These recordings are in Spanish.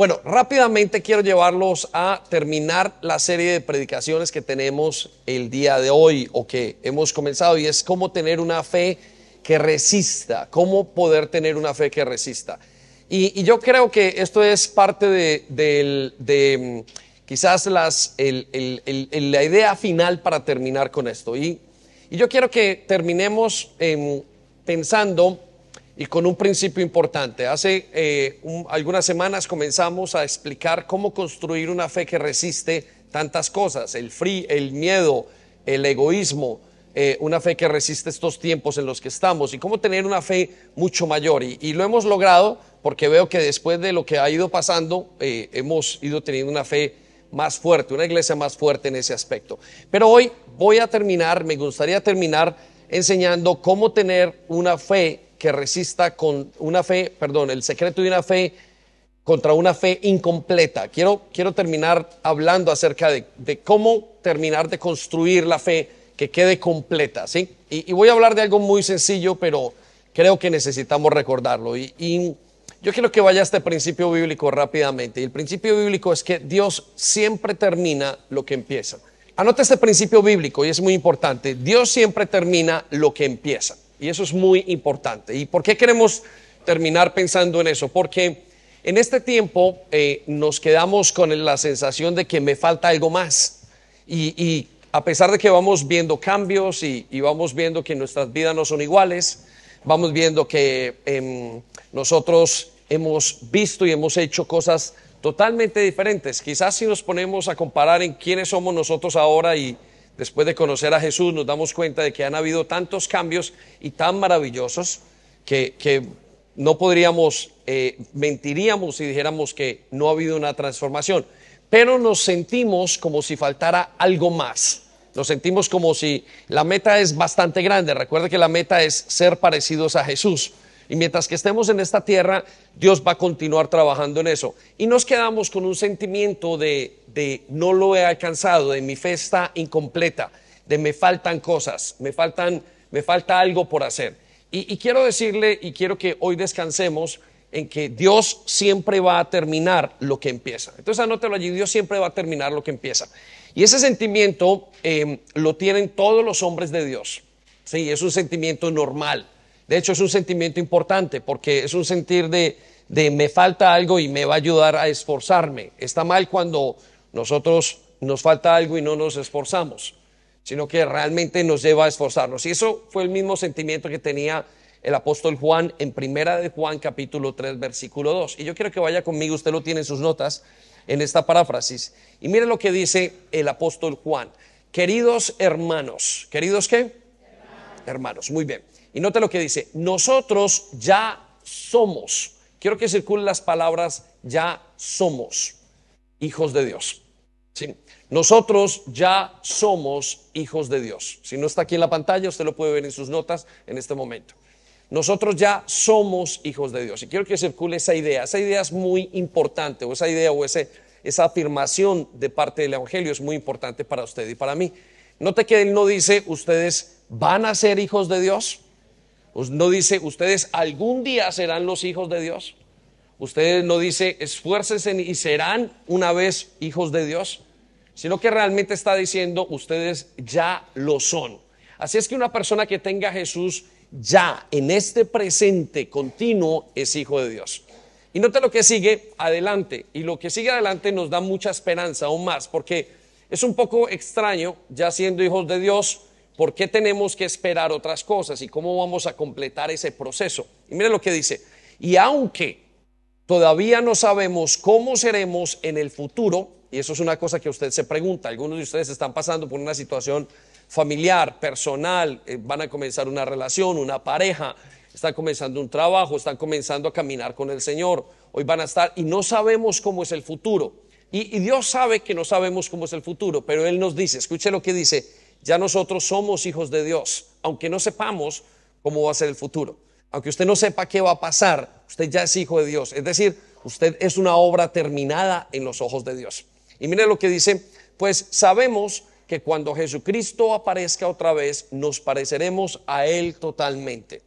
Bueno, rápidamente quiero llevarlos a terminar la serie de predicaciones que tenemos el día de hoy o que hemos comenzado y es cómo tener una fe que resista, cómo poder tener una fe que resista. Y, yo creo que esto es parte de, mm, quizás la idea final para terminar con esto. Y, yo quiero que terminemos em, pensando y con un principio importante. Hace eh, algunas semanas comenzamos a explicar cómo construir una fe que resiste tantas cosas, el free, el miedo, el egoísmo, eh, una fe que resiste estos tiempos en los que estamos y cómo tener una fe mucho mayor. Y, lo hemos logrado porque veo que después de lo que ha ido pasando, eh, hemos ido teniendo una fe más fuerte, una iglesia más fuerte en ese aspecto. Pero hoy voy a terminar, me gustaría terminar enseñando cómo tener una fe que resista con una fe, perdón, el secreto de una fe contra una fe incompleta. Quiero, quiero terminar hablando acerca de, cómo terminar de construir la fe que quede completa, ¿sí? Y, voy a hablar de algo muy sencillo, pero creo que necesitamos recordarlo. Y, yo quiero que vaya a este principio bíblico rápidamente. Y el principio bíblico es que Dios siempre termina lo que empieza. Anote este principio bíblico y es muy importante. Dios siempre termina lo que empieza. Y eso es muy importante. ¿Y por qué queremos terminar pensando en eso? Porque en este tiempo eh, nos quedamos con la sensación de que me falta algo más. Y, a pesar de que vamos viendo cambios y, vamos viendo que nuestras vidas no son iguales, vamos viendo que em, nosotros hemos visto y hemos hecho cosas totalmente diferentes. Quizás si nos ponemos a comparar en quiénes somos nosotros ahora y después de conocer a Jesús, nos damos cuenta de que han habido tantos cambios y tan maravillosos que, no podríamos, eh, mentiríamos si dijéramos que no ha habido una transformación. Pero nos sentimos como si faltara algo más. Nos sentimos como si la meta es bastante grande. Recuerde que la meta es ser parecidos a Jesús. Y mientras que estemos en esta tierra, Dios va a continuar trabajando en eso. Y nos quedamos con un sentimiento de, de no lo he alcanzado, de mi fe está incompleta, de me faltan cosas, me, faltan, me falta algo por hacer. Y, quiero decirle, y quiero que hoy descansemos en que Dios siempre va a terminar lo que empieza. Entonces anótelo allí, Dios siempre va a terminar lo que empieza. Y ese sentimiento eh, lo tienen todos los hombres de Dios. Sí, es un sentimiento normal. De hecho, es un sentimiento importante porque es un sentir de, me falta algo y me va a ayudar a esforzarme. Está mal cuando nosotros nos falta algo y no nos esforzamos, sino que realmente nos lleva a esforzarnos. Y eso fue el mismo sentimiento que tenía el apóstol Juan en primera de Juan capítulo 3 versículo 2. Y yo quiero que vaya conmigo, usted lo tiene en sus notas en esta paráfrasis. Y mire lo que dice el apóstol Juan. Queridos hermanos, ¿queridos qué? Hermanos muy bien. Y note lo que dice, nosotros ya somos, quiero que circulen las palabras, ya somos hijos de Dios. ¿sí? Nosotros ya somos hijos de Dios. Si no está aquí en la pantalla, usted lo puede ver en sus notas en este momento. Nosotros ya somos hijos de Dios. Y quiero que circule esa idea. Esa idea es muy importante, o esa idea o esa afirmación de parte del Evangelio es muy importante para usted y para mí. Note que él no dice, ustedes van a ser hijos de Dios. No dice, ustedes algún día serán los hijos de Dios. Ustedes no dice, esfuércense y serán una vez hijos de Dios, sino que realmente está diciendo, ustedes ya lo son. Así es que una persona que tenga a Jesús ya en este presente continuo es hijo de Dios. Y note lo que sigue adelante. Y lo que sigue adelante nos da mucha esperanza aún más, porque es un poco extraño, ya siendo hijos de Dios, ¿Por qué tenemos que esperar otras cosas y cómo vamos a completar ese proceso? Y mire lo que dice, y aunque todavía no sabemos cómo seremos en el futuro, y eso es una cosa que usted se pregunta, algunos de ustedes están pasando por una situación familiar, personal, eh, van a comenzar una relación, una pareja, están comenzando un trabajo, están comenzando a caminar con el Señor, hoy van a estar y no sabemos cómo es el futuro. y Dios sabe que no sabemos cómo es el futuro, pero Él nos dice, escuche lo que dice, ya nosotros somos hijos de Dios, aunque no sepamos cómo va a ser el futuro. Aunque usted no sepa qué va a pasar, usted ya es hijo de Dios. Es decir, usted es una obra terminada en los ojos de Dios. Y mire lo que dice, pues sabemos que cuando Jesucristo aparezca otra vez, nos pareceremos a Él totalmente,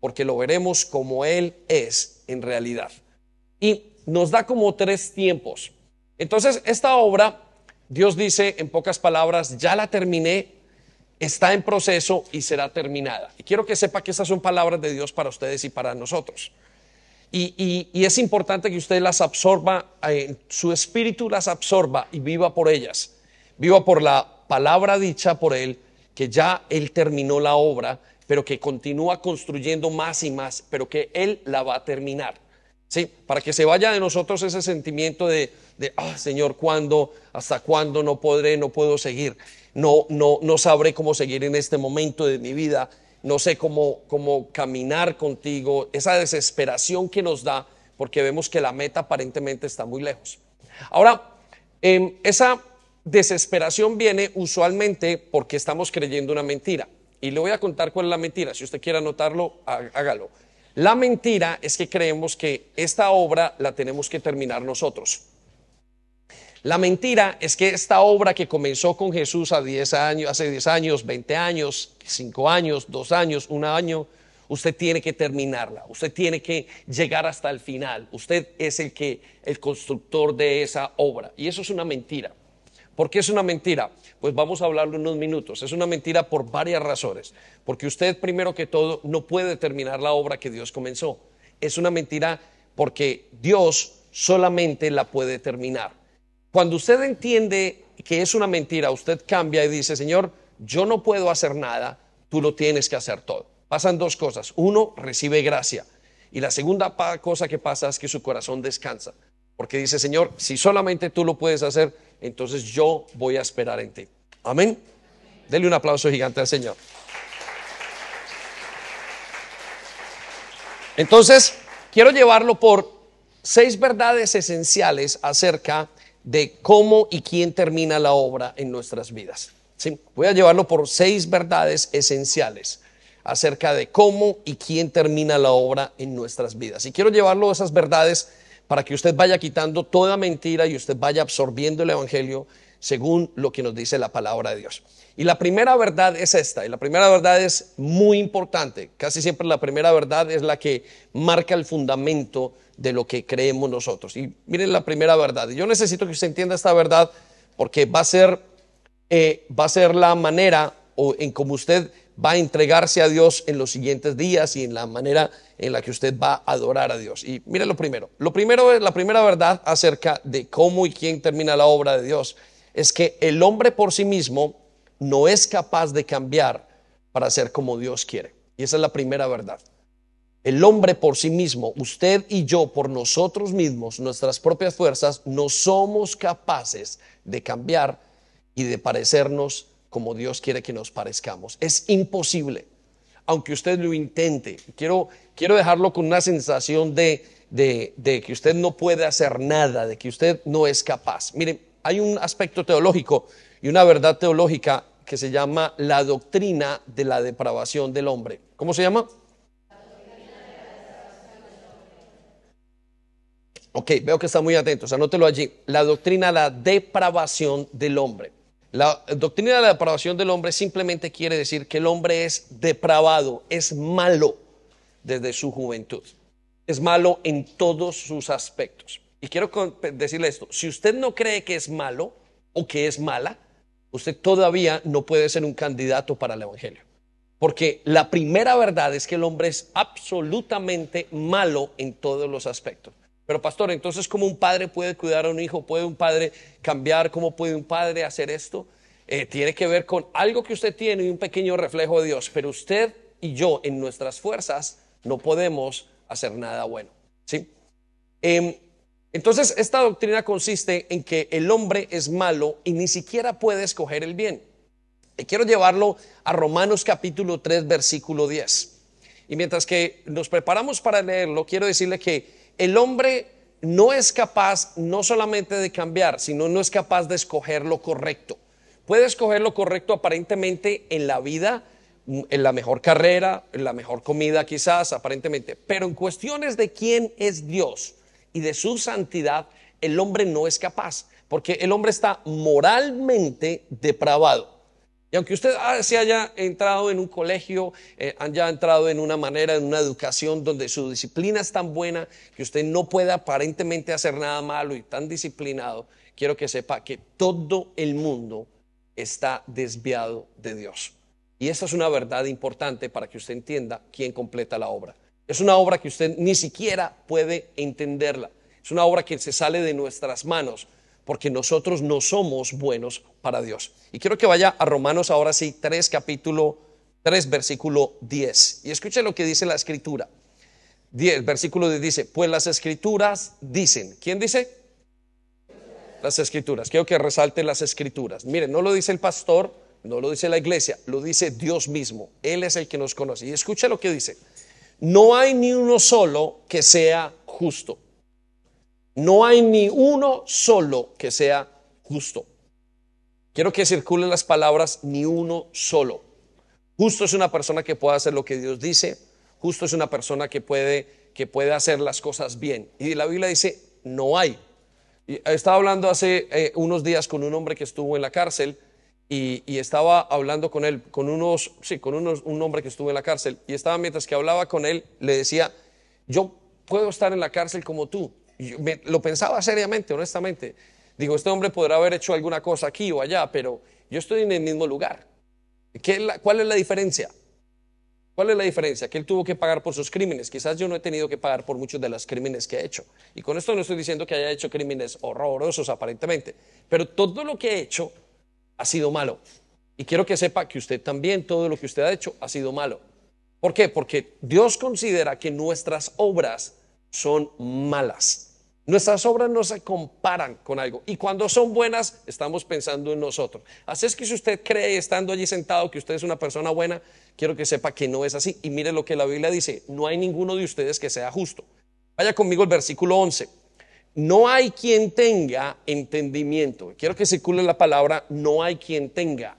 porque lo veremos como Él es en realidad. Y nos da como tres tiempos. Entonces, esta obra, Dios dice en pocas palabras, ya la terminé, está en proceso y será terminada. Y quiero que sepa que esas son palabras de Dios para ustedes y para nosotros. Y, es importante que usted las absorba, eh, su espíritu las absorba y viva por ellas. Viva por la palabra dicha por Él, que ya Él terminó la obra, pero que continúa construyendo más y más, pero que Él la va a terminar. ¿Sí? Para que se vaya de nosotros ese sentimiento de, de ah, Señor, ¿cuándo? ¿Hasta cuándo no podré, no puedo seguir? No, no, no sabré cómo seguir en este momento de mi vida no sé cómo, cómo caminar contigo, esa desesperación que nos da porque vemos que la meta aparentemente está muy lejos. Ahora, em, esa desesperación viene usualmente porque estamos creyendo una mentira. Y le voy a contar cuál es la mentira. Si usted quiere anotarlo, hágalo. La mentira es que creemos que esta obra la tenemos que terminar nosotros. La mentira es que esta obra que comenzó con Jesús a 10 años, hace 10 años, 20 años, 5 años, 2 años, un año, usted tiene que terminarla, usted tiene que llegar hasta el final, usted es el que el constructor de esa obra y eso es una mentira. ¿Por qué es una mentira? Pues vamos a hablarlo unos minutos. Es una mentira por varias razones. Porque usted, primero que todo, no puede terminar la obra que Dios comenzó. Es una mentira porque Dios solamente la puede terminar. Cuando usted entiende que es una mentira, usted cambia y dice, Señor, yo no puedo hacer nada, tú lo tienes que hacer todo. Pasan dos cosas. Uno, recibe gracia. Y la segunda cosa que pasa es que su corazón descansa. Porque dice, Señor, si solamente tú lo puedes hacer, entonces yo voy a esperar en ti. Amén. Dele un aplauso gigante al Señor. Entonces, quiero llevarlo por seis verdades esenciales acerca de cómo y quién termina la obra en nuestras vidas. ¿sí? Voy a llevarlo por seis verdades esenciales acerca de cómo y quién termina la obra en nuestras vidas. Y quiero llevarlo esas verdades para que usted vaya quitando toda mentira y usted vaya absorbiendo el Evangelio según lo que nos dice la palabra de Dios. Y la primera verdad es esta, y la primera verdad es muy importante. Casi siempre la primera verdad es la que marca el fundamento de lo que creemos nosotros. Y miren la primera verdad. Yo necesito que usted entienda esta verdad porque va a ser, eh, va a ser la manera o en cómo usted va a entregarse a Dios en los siguientes días y en la manera en la que usted va a adorar a Dios. Y mire lo primero. Lo primero es la primera verdad acerca de cómo y quién termina la obra de Dios. Es que el hombre por sí mismo no es capaz de cambiar para ser como Dios quiere. Y esa es la primera verdad. El hombre por sí mismo, usted y yo por nosotros mismos, nuestras propias fuerzas, no somos capaces de cambiar y de parecernos como Dios quiere que nos parezcamos. Es imposible, aunque usted lo intente. Quiero, quiero dejarlo con una sensación de, de, que usted no puede hacer nada, de que usted no es capaz. Mire, hay un aspecto teológico y una verdad teológica que se llama la doctrina de la depravación del hombre. ¿Cómo se llama? Ok, veo que está muy atentos, anótelo allí. La doctrina de la depravación del hombre. La doctrina de la depravación del hombre simplemente quiere decir que el hombre es depravado, es malo desde su juventud. Es malo en todos sus aspectos. Y quiero decirle esto, si usted no cree que es malo o que es mala, usted todavía no puede ser un candidato para el Evangelio. Porque la primera verdad es que el hombre es absolutamente malo en todos los aspectos. Pero pastor, entonces ¿cómo un padre puede cuidar a un hijo? ¿Puede un padre cambiar? ¿Cómo puede un padre hacer esto? Eh, tiene que ver con algo que usted tiene y un pequeño reflejo de Dios. Pero usted y yo en nuestras fuerzas no podemos hacer nada bueno. ¿sí? Em, entonces esta doctrina consiste en que el hombre es malo y ni siquiera puede escoger el bien. Y quiero llevarlo a Romanos capítulo 3 versículo 10. Y mientras que nos preparamos para leerlo, quiero decirle que el hombre no es capaz no solamente de cambiar, sino no es capaz de escoger lo correcto. Puede escoger lo correcto aparentemente en la vida, en la mejor carrera, en la mejor comida quizás, aparentemente, pero en cuestiones de quién es Dios y de su santidad, el hombre no es capaz, porque el hombre está moralmente depravado. Y aunque usted ah, se haya entrado en un colegio, eh, haya entrado en una manera, en una educación donde su disciplina es tan buena que usted no pueda aparentemente hacer nada malo y tan disciplinado, quiero que sepa que todo el mundo está desviado de Dios. Y esa es una verdad importante para que usted entienda quién completa la obra. Es una obra que usted ni siquiera puede entenderla. Es una obra que se sale de nuestras manos porque nosotros no somos buenos para Dios. Y quiero que vaya a Romanos ahora sí, 3 capítulo 3 versículo 10. Y escuche lo que dice la escritura. 10, versículo 10 dice, pues las escrituras dicen, ¿quién dice? Las escrituras. Quiero que resalte las escrituras. Miren, no lo dice el pastor, no lo dice la iglesia, lo dice Dios mismo. Él es el que nos conoce. Y escuche lo que dice. No hay ni uno solo que sea justo no hay ni uno solo que sea justo. Quiero que circulen las palabras ni uno solo. Justo es una persona que puede hacer lo que Dios dice. Justo es una persona que puede, que puede hacer las cosas bien. Y la Biblia dice, no hay. estaba hablando hace eh, unos días con un hombre que estuvo en la cárcel y, estaba hablando con él, con unos, sí, con unos, un hombre que estuvo en la cárcel. Y estaba mientras que hablaba con él, le decía, yo puedo estar en la cárcel como tú lo pensaba seriamente, honestamente. Digo, este hombre podrá haber hecho alguna cosa aquí o allá, pero yo estoy en el mismo lugar. ¿Cuál es la diferencia? ¿Cuál es la diferencia? Que él tuvo que pagar por sus crímenes. Quizás yo no he tenido que pagar por muchos de los crímenes que he hecho. Y con esto no estoy diciendo que haya hecho crímenes horrorosos aparentemente, pero todo lo que he hecho ha sido malo. Y quiero que sepa que usted también, todo lo que usted ha hecho ha sido malo. ¿Por qué? Porque Dios considera que nuestras obras son malas. Nuestras obras no se comparan con algo. Y cuando son buenas, estamos pensando en nosotros. Así es que si usted cree, estando allí sentado, que usted es una persona buena, quiero que sepa que no es así. Y mire lo que la Biblia dice, no hay ninguno de ustedes que sea justo. Vaya conmigo el versículo 11. No hay quien tenga entendimiento. Quiero que circule la palabra, no hay quien tenga.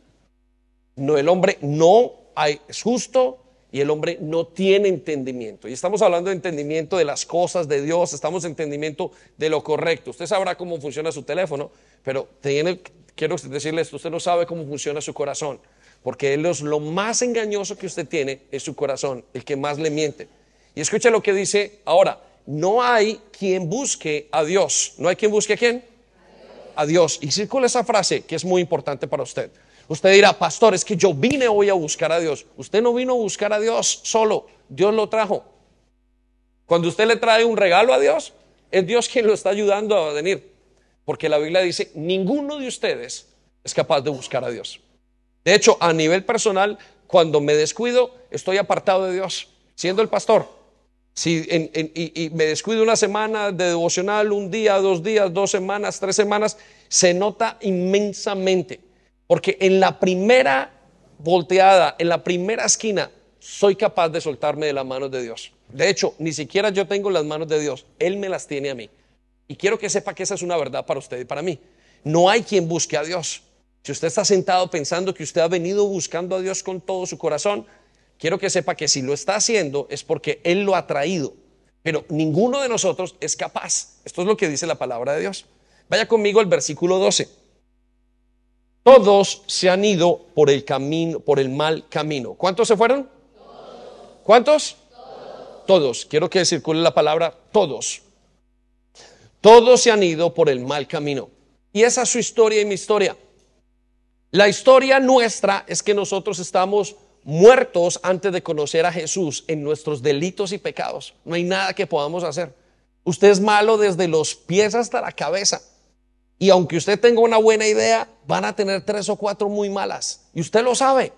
No, el hombre no hay, es justo, y el hombre no tiene entendimiento. Y estamos hablando de entendimiento de las cosas de Dios, estamos en entendimiento de lo correcto. Usted sabrá cómo funciona su teléfono, pero tiene, quiero decirle esto, usted no sabe cómo funciona su corazón, porque él es lo más engañoso que usted tiene es su corazón, el que más le miente. Y escucha lo que dice ahora, no hay quien busque a Dios. ¿No hay quien busque a quién? A Dios. Y circula esa frase que es muy importante para usted. Usted dirá, pastor, es que yo vine hoy a buscar a Dios. Usted no vino a buscar a Dios solo, Dios lo trajo. Cuando usted le trae un regalo a Dios, es Dios quien lo está ayudando a venir. Porque la Biblia dice, ninguno de ustedes es capaz de buscar a Dios. De hecho, a nivel personal, cuando me descuido, estoy apartado de Dios, siendo el pastor. Si y me descuido una semana de devocional, un día, dos días, dos semanas, tres semanas, se nota inmensamente. Porque en la primera volteada, en la primera esquina, soy capaz de soltarme de las manos de Dios. De hecho, ni siquiera yo tengo las manos de Dios, Él me las tiene a mí. Y quiero que sepa que esa es una verdad para usted y para mí. No hay quien busque a Dios. Si usted está sentado pensando que usted ha venido buscando a Dios con todo su corazón, quiero que sepa que si lo está haciendo es porque Él lo ha traído. Pero ninguno de nosotros es capaz. Esto es lo que dice la palabra de Dios. Vaya conmigo al versículo 12. Todos se han ido por el camino, por el mal camino. ¿Cuántos se fueron? ¿Cuántos? Todos. Quiero que circule la palabra todos. Todos se han ido por el mal camino. Y esa es su historia y mi historia. La historia nuestra es que nosotros estamos muertos antes de conocer a Jesús en nuestros delitos y pecados. No hay nada que podamos hacer. Usted es malo desde los pies hasta la cabeza. Y aunque usted tenga una buena idea, van a tener tres o cuatro muy malas. Y usted lo sabe.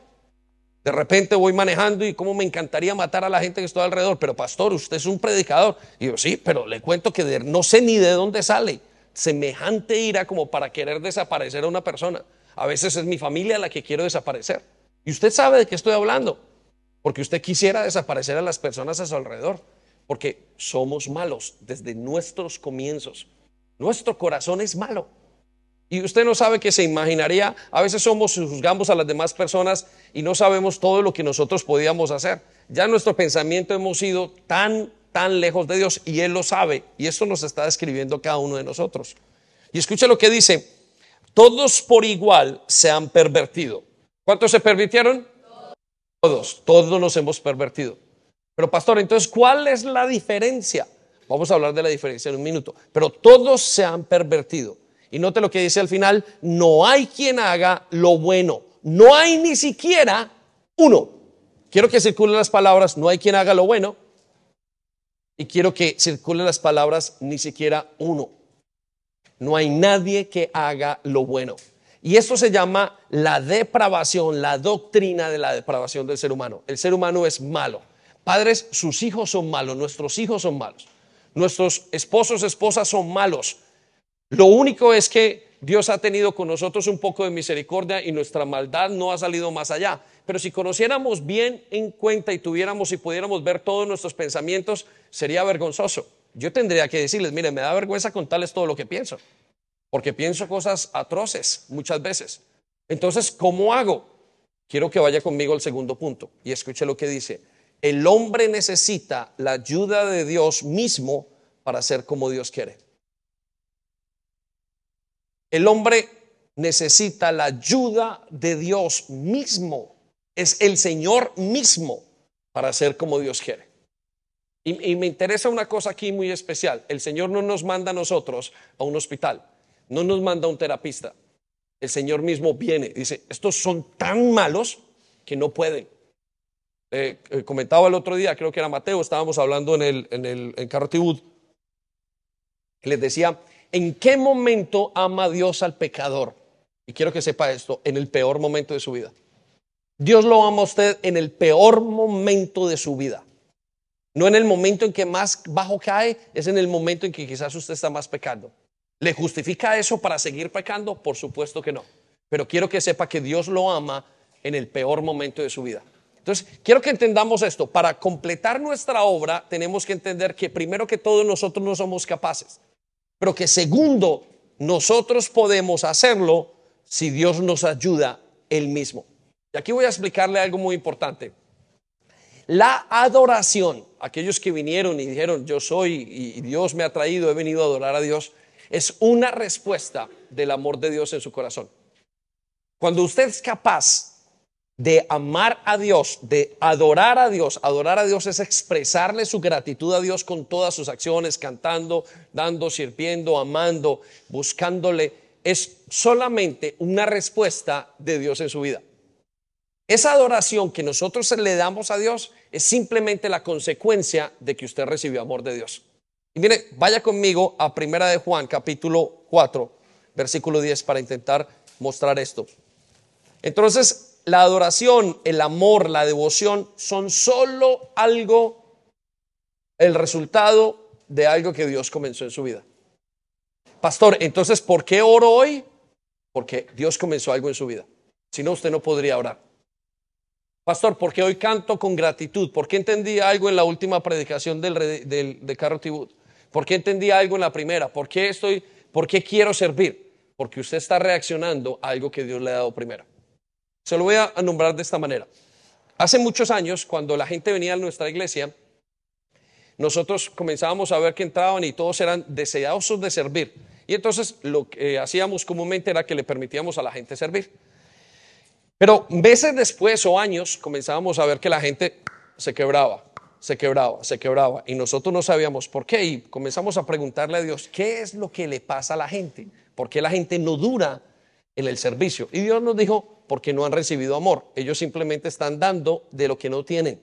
De repente voy manejando y como me encantaría matar a la gente que está alrededor. Pero pastor, usted es un predicador. Y yo, sí, pero le cuento que no sé ni de dónde sale semejante ira como para querer desaparecer a una persona. A veces es mi familia la que quiero desaparecer. Y usted sabe de qué estoy hablando. Porque usted quisiera desaparecer a las personas a su alrededor. Porque somos malos desde nuestros comienzos. Nuestro corazón es malo. Y usted no sabe que se imaginaría, a veces somos, juzgamos a las demás personas y no sabemos todo lo que nosotros podíamos hacer. Ya nuestro pensamiento hemos ido tan, tan lejos de Dios y Él lo sabe. Y esto nos está describiendo cada uno de nosotros. Y escucha lo que dice, todos por igual se han pervertido. ¿Cuántos se pervirtieron? Todos, todos nos hemos pervertido. Pero pastor, entonces, ¿cuál es la diferencia? Vamos a hablar de la diferencia en un minuto. Pero todos se han pervertido. Y note lo que dice al final, no hay quien haga lo bueno. No hay ni siquiera uno. Quiero que circulen las palabras, no hay quien haga lo bueno. Y quiero que circulen las palabras, ni siquiera uno. No hay nadie que haga lo bueno. Y esto se llama la depravación, la doctrina de la depravación del ser humano. El ser humano es malo. Padres, sus hijos son malos, nuestros hijos son malos, nuestros esposos, esposas son malos. Lo único es que Dios ha tenido con nosotros un poco de misericordia y nuestra maldad no ha salido más allá. Pero si conociéramos bien en cuenta y tuviéramos y pudiéramos ver todos nuestros pensamientos, sería vergonzoso. Yo tendría que decirles, mire, me da vergüenza contarles todo lo que pienso porque pienso cosas atroces muchas veces. Entonces, ¿cómo hago? Quiero que vaya conmigo al segundo punto y escuche lo que dice. El hombre necesita la ayuda de Dios mismo para ser como Dios quiere. El hombre necesita la ayuda de Dios mismo. Es el Señor mismo para ser como Dios quiere. Y, y, me interesa una cosa aquí muy especial. El Señor no nos manda a nosotros a un hospital no nos manda un terapista. El Señor mismo viene, dice, estos son tan malos que no pueden. Eh, eh, comentaba el otro día, creo que era Mateo, estábamos hablando en el, en el en les decía, ¿en qué momento ama Dios al pecador? Y quiero que sepa esto, en el peor momento de su vida. Dios lo ama a usted en el peor momento de su vida. No en el momento en que más bajo cae, es en el momento en que quizás usted está más pecando. ¿Le justifica eso para seguir pecando? Por supuesto que no. Pero quiero que sepa que Dios lo ama en el peor momento de su vida. Entonces, quiero que entendamos esto. Para completar nuestra obra, tenemos que entender que primero que todo nosotros no somos capaces, pero que segundo, nosotros podemos hacerlo si Dios nos ayuda Él mismo. Y aquí voy a explicarle algo muy importante. La adoración, aquellos que vinieron y dijeron, yo soy y Dios me ha traído, he venido a adorar a Dios, es una respuesta del amor de Dios en su corazón. Cuando usted es capaz de amar a Dios, de adorar a Dios, adorar a Dios es expresarle su gratitud a Dios con todas sus acciones, cantando, dando, sirviendo, amando, buscándole, es solamente una respuesta de Dios en su vida. Esa adoración que nosotros le damos a Dios es simplemente la consecuencia de que usted recibió amor de Dios. Y mire, vaya conmigo a Primera de Juan, capítulo 4, versículo 10, para intentar mostrar esto. Entonces, la adoración, el amor, la devoción son solo algo, el resultado de algo que Dios comenzó en su vida. Pastor, entonces, ¿por qué oro hoy? Porque Dios comenzó algo en su vida. Si no, usted no podría orar. Pastor, ¿por qué hoy canto con gratitud? ¿Por qué entendí algo en la última predicación del, de Carlos Tibut? ¿Por qué entendí algo en la primera? ¿Por qué estoy, por qué quiero servir? Porque usted está reaccionando a algo que Dios le ha dado primero. Se lo voy a nombrar de esta manera. Hace muchos años, cuando la gente venía a nuestra iglesia, nosotros comenzábamos a ver que entraban y todos eran deseosos de servir. Y entonces lo que hacíamos comúnmente era que le permitíamos a la gente servir. Pero meses después o años comenzábamos a ver que la gente se quebraba, se quebraba, se quebraba. Y nosotros no sabíamos por qué. Y comenzamos a preguntarle a Dios, ¿qué es lo que le pasa a la gente? ¿Por qué la gente no dura en el servicio? Y Dios nos dijo, porque no han recibido amor. Ellos simplemente están dando de lo que no tienen.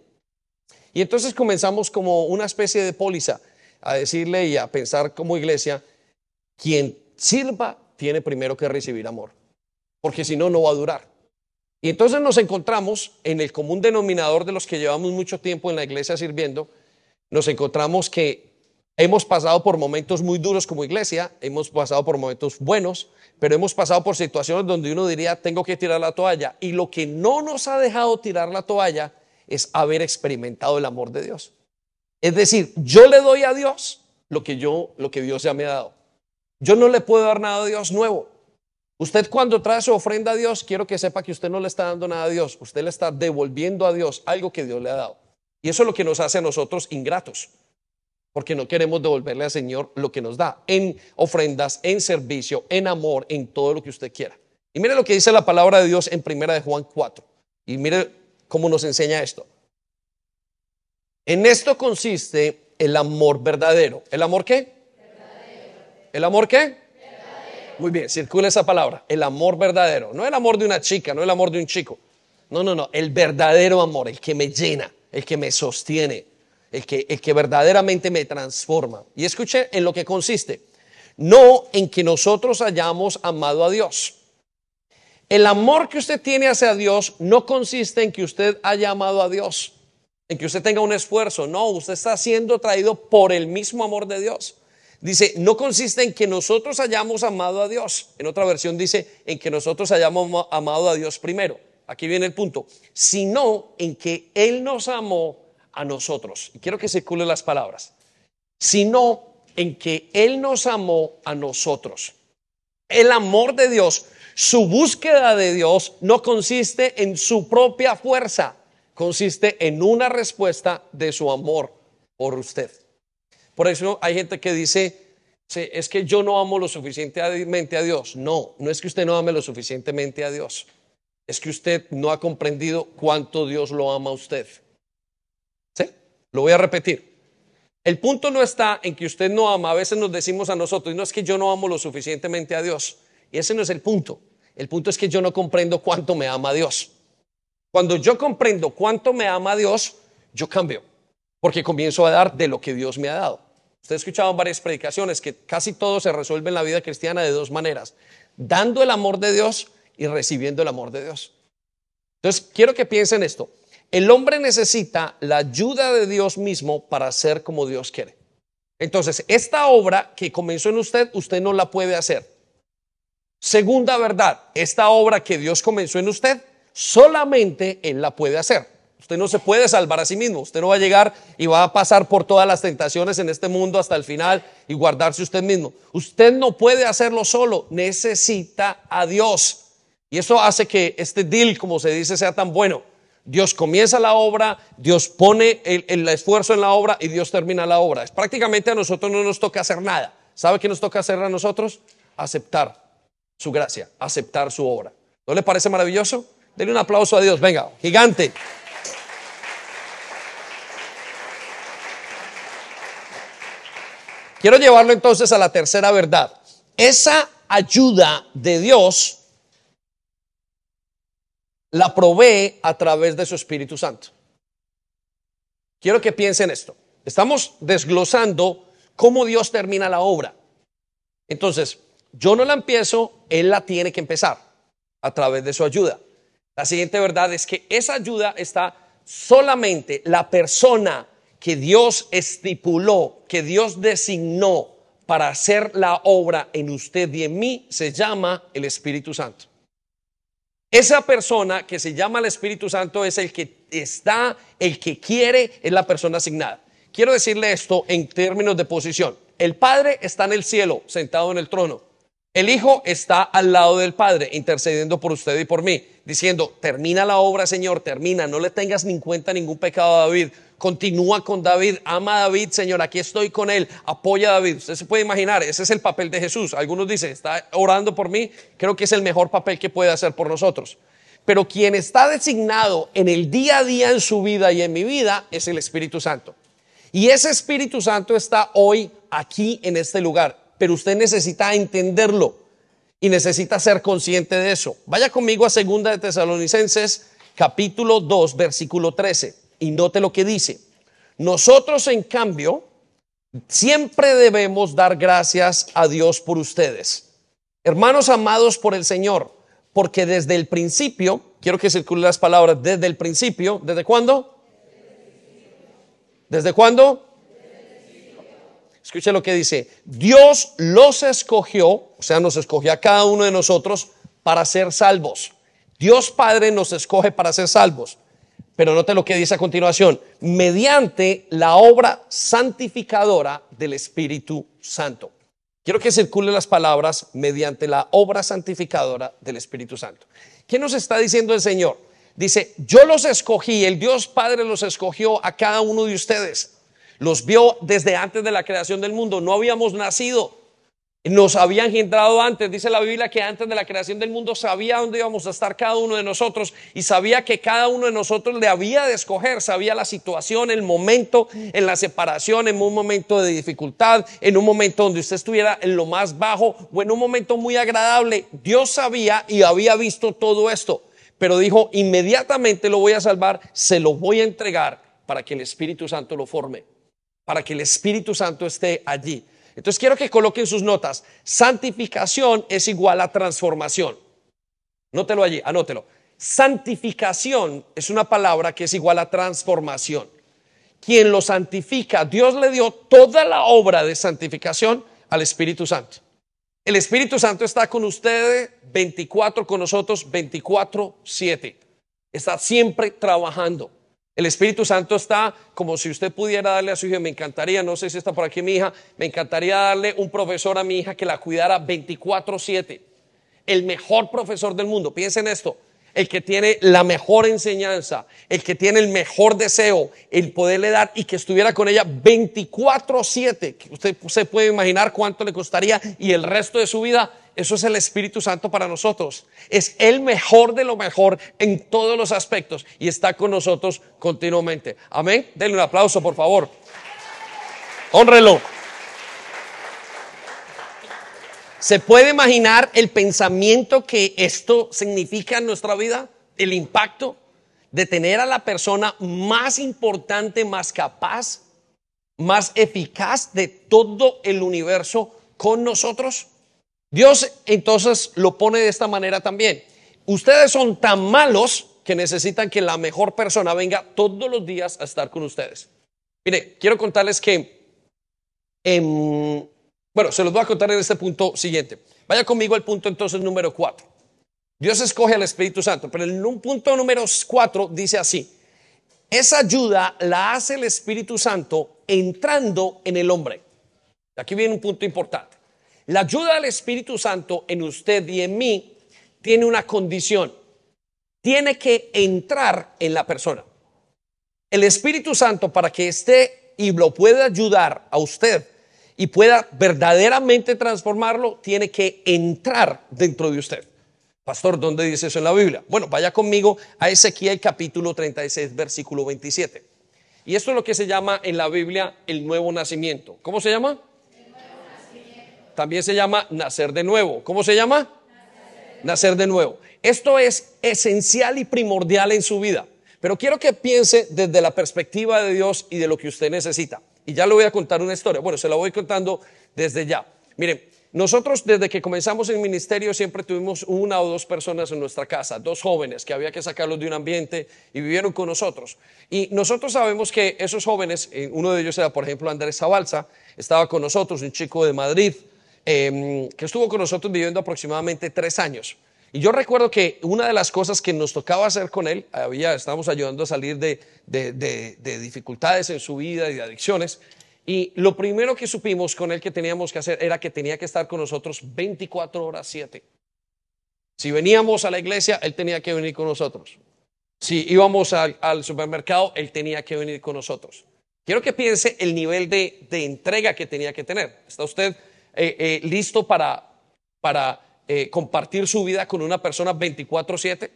Y entonces comenzamos como una especie de póliza a decirle y a pensar como iglesia, quien sirva tiene primero que recibir amor, porque si no, no va a durar. Y entonces nos encontramos en el común denominador de los que llevamos mucho tiempo en la iglesia sirviendo, nos encontramos que hemos pasado por momentos muy duros como iglesia, hemos pasado por momentos buenos, pero hemos pasado por situaciones donde uno diría, tengo que tirar la toalla. Y lo que no nos ha dejado tirar la toalla es haber experimentado el amor de Dios. Es decir, yo le doy a Dios lo que yo, lo que Dios ya me ha dado. Yo no le puedo dar nada a Dios nuevo. Usted cuando trae su ofrenda a Dios, quiero que sepa que usted no le está dando nada a Dios, usted le está devolviendo a Dios algo que Dios le ha dado. Y eso es lo que nos hace a nosotros ingratos, porque no queremos devolverle al Señor lo que nos da en ofrendas, en servicio, en amor, en todo lo que usted quiera. Y mire lo que dice la palabra de Dios en primera de Juan 4. Y mire cómo nos enseña esto. En esto consiste el amor verdadero. ¿El amor qué? ¿El amor qué? Muy bien, circula esa palabra. El amor verdadero. No el amor de una chica, no el amor de un chico. No, no, no. El verdadero amor, el que me llena, el que me sostiene, el que, el que verdaderamente me transforma. Y escuche en lo que consiste. No en que nosotros hayamos amado a Dios. El amor que usted tiene hacia Dios no consiste en que usted haya amado a Dios, en que usted tenga un esfuerzo. No, usted está siendo traído por el mismo amor de Dios. Dice, no consiste en que nosotros hayamos amado a Dios. En otra versión dice, en que nosotros hayamos amado a Dios primero. Aquí viene el punto. Sino en que Él nos amó a nosotros. Y quiero que circule las palabras. Sino en que Él nos amó a nosotros. El amor de Dios, su búsqueda de Dios no consiste en su propia fuerza, consiste en una respuesta de su amor por usted. Por eso hay gente que dice, es que yo no amo lo suficientemente a Dios. No, no es que usted no ame lo suficientemente a Dios. Es que usted no ha comprendido cuánto Dios lo ama a usted. Lo voy a repetir. El punto no está en que usted no ama. A veces nos decimos a nosotros, no es que yo no amo lo suficientemente a Dios. Y ese no es el punto. El punto es que yo no comprendo cuánto me ama Dios. Cuando yo comprendo cuánto me ama Dios, yo cambio. Porque comienzo a dar de lo que Dios me ha dado. Usted ha escuchado varias predicaciones que casi todo se resuelve en la vida cristiana de dos maneras, dando el amor de Dios y recibiendo el amor de Dios. Entonces, quiero que piensen esto. El hombre necesita la ayuda de Dios mismo para ser como Dios quiere. Entonces, esta obra que comenzó en usted, usted no la puede hacer. Segunda verdad, esta obra que Dios comenzó en usted, solamente Él la puede hacer. Usted no se puede salvar a sí mismo. Usted no va a llegar y va a pasar por todas las tentaciones en este mundo hasta el final y guardarse usted mismo. Usted no puede hacerlo solo. Necesita a Dios. Y eso hace que este deal, como se dice, sea tan bueno. Dios comienza la obra, Dios pone el, esfuerzo en la obra y Dios termina la obra. Es prácticamente a nosotros no nos toca hacer nada. ¿Sabe qué nos toca hacer a nosotros? Aceptar su gracia, aceptar su obra. ¿No le parece maravilloso? Denle un aplauso a Dios. Venga, gigante. Quiero llevarlo entonces a la tercera verdad. Esa ayuda de Dios la provee a través de su Espíritu Santo. Quiero que piensen esto. Estamos desglosando cómo Dios termina la obra. Entonces, yo no la empiezo, Él la tiene que empezar a través de su ayuda. La siguiente verdad es que esa ayuda está solamente la persona que Dios estipuló, que Dios designó para hacer la obra en usted y en mí, se llama el Espíritu Santo. Esa persona que se llama el Espíritu Santo es el que está, el que quiere, es la persona asignada. Quiero decirle esto en términos de posición. El Padre está en el cielo, sentado en el trono. El Hijo está al lado del Padre, intercediendo por usted y por mí, diciendo, termina la obra, Señor, termina, no le tengas ni cuenta ningún pecado a David, continúa con David, ama a David, Señor, aquí estoy con él, apoya a David. Usted se puede imaginar, ese es el papel de Jesús. Algunos dicen, está orando por mí, creo que es el mejor papel que puede hacer por nosotros. Pero quien está designado en el día a día en su vida y en mi vida es el Espíritu Santo. Y ese Espíritu Santo está hoy aquí en este lugar, pero usted necesita entenderlo y necesita ser consciente de eso. Vaya conmigo a segunda de Tesalonicenses capítulo 2 versículo 13 y note lo que dice. Nosotros, en cambio, siempre debemos dar gracias a Dios por ustedes. Hermanos amados por el Señor, porque desde el principio, quiero que circulen las palabras, desde el principio, ¿desde cuándo? ¿Desde cuándo? Escuche lo que dice. Dios los escogió, o sea, nos escogió a cada uno de nosotros para ser salvos. Dios Padre nos escoge para ser salvos. Pero note lo que dice a continuación, mediante la obra santificadora del Espíritu Santo. Quiero que circulen las palabras mediante la obra santificadora del Espíritu Santo. ¿Qué nos está diciendo el Señor? Dice, yo los escogí, el Dios Padre los escogió a cada uno de ustedes. Los vio desde antes de la creación del mundo, no habíamos nacido. nos había engendrado antes. Dice la Biblia que antes de la creación del mundo sabía dónde íbamos a estar cada uno de nosotros y sabía que cada uno de nosotros le había de escoger, sabía la situación, el momento en la separación, en un momento de dificultad, en un momento donde usted estuviera en lo más bajo o en un momento muy agradable. Dios sabía y había visto todo esto, pero dijo, inmediatamente lo voy a salvar, se lo voy a entregar para que el Espíritu Santo lo forme, para que el Espíritu Santo esté allí. Entonces quiero que coloquen sus notas. Santificación es igual a transformación. Nótelo allí, anótelo. Santificación es una palabra que es igual a transformación. Quien lo santifica, Dios le dio toda la obra de santificación al Espíritu Santo. El Espíritu Santo está con ustedes 24, con nosotros 24, 7. Está siempre trabajando. El Espíritu Santo está como si usted pudiera darle a su hija, me encantaría, no sé si está por aquí mi hija, me encantaría darle un profesor a mi hija que la cuidara 24/7. El mejor profesor del mundo, piensen esto, el que tiene la mejor enseñanza, el que tiene el mejor deseo, el poderle dar y que estuviera con ella 24/7. Usted se puede imaginar cuánto le costaría y el resto de su vida eso es el Espíritu Santo para nosotros. Es el mejor de lo mejor en todos los aspectos y está con nosotros continuamente. Amén. Denle un aplauso, por favor. Honrelo. ¿Se puede imaginar el pensamiento que esto significa en nuestra vida? El impacto de tener a la persona más importante, más capaz, más eficaz de todo el universo con nosotros. Dios entonces lo pone de esta manera también. Ustedes son tan malos que necesitan que la mejor persona venga todos los días a estar con ustedes. Mire, quiero contarles que, bueno, se los voy a contar en este punto siguiente. Vaya conmigo al punto entonces número cuatro. Dios escoge al Espíritu Santo, pero en un punto número cuatro dice así, esa ayuda la hace el Espíritu Santo entrando en el hombre. Aquí viene un punto importante. La ayuda del Espíritu Santo en usted y en mí tiene una condición. Tiene que entrar en la persona. El Espíritu Santo para que esté y lo pueda ayudar a usted y pueda verdaderamente transformarlo, tiene que entrar dentro de usted. Pastor, ¿dónde dice eso en la Biblia? Bueno, vaya conmigo a Ezequiel capítulo 36, versículo 27. Y esto es lo que se llama en la Biblia el nuevo nacimiento. ¿Cómo se llama? También se llama nacer de nuevo. ¿Cómo se llama? Nacer de nuevo. Esto es esencial y primordial en su vida. Pero quiero que piense desde la perspectiva de Dios y de lo que usted necesita. Y ya le voy a contar una historia. Bueno, se la voy contando desde ya. Miren, nosotros desde que comenzamos el ministerio siempre tuvimos una o dos personas en nuestra casa, dos jóvenes que había que sacarlos de un ambiente y vivieron con nosotros. Y nosotros sabemos que esos jóvenes, eh, uno de ellos era por ejemplo Andrés Zabalza, estaba con nosotros, un chico de Madrid, Em, que estuvo con nosotros viviendo aproximadamente tres años. Y yo recuerdo que una de las cosas que nos tocaba hacer con él, había, estábamos ayudando a salir de, de, dificultades en su vida y de adicciones, y lo primero que supimos con él que teníamos que hacer era que tenía que estar con nosotros 24 horas 7. Si veníamos a la iglesia, él tenía que venir con nosotros. Si íbamos al, al supermercado, él tenía que venir con nosotros. Quiero que piense el nivel de, entrega que tenía que tener. ¿Está usted eh, eh, listo para, para eh, compartir su vida con una persona 24/7.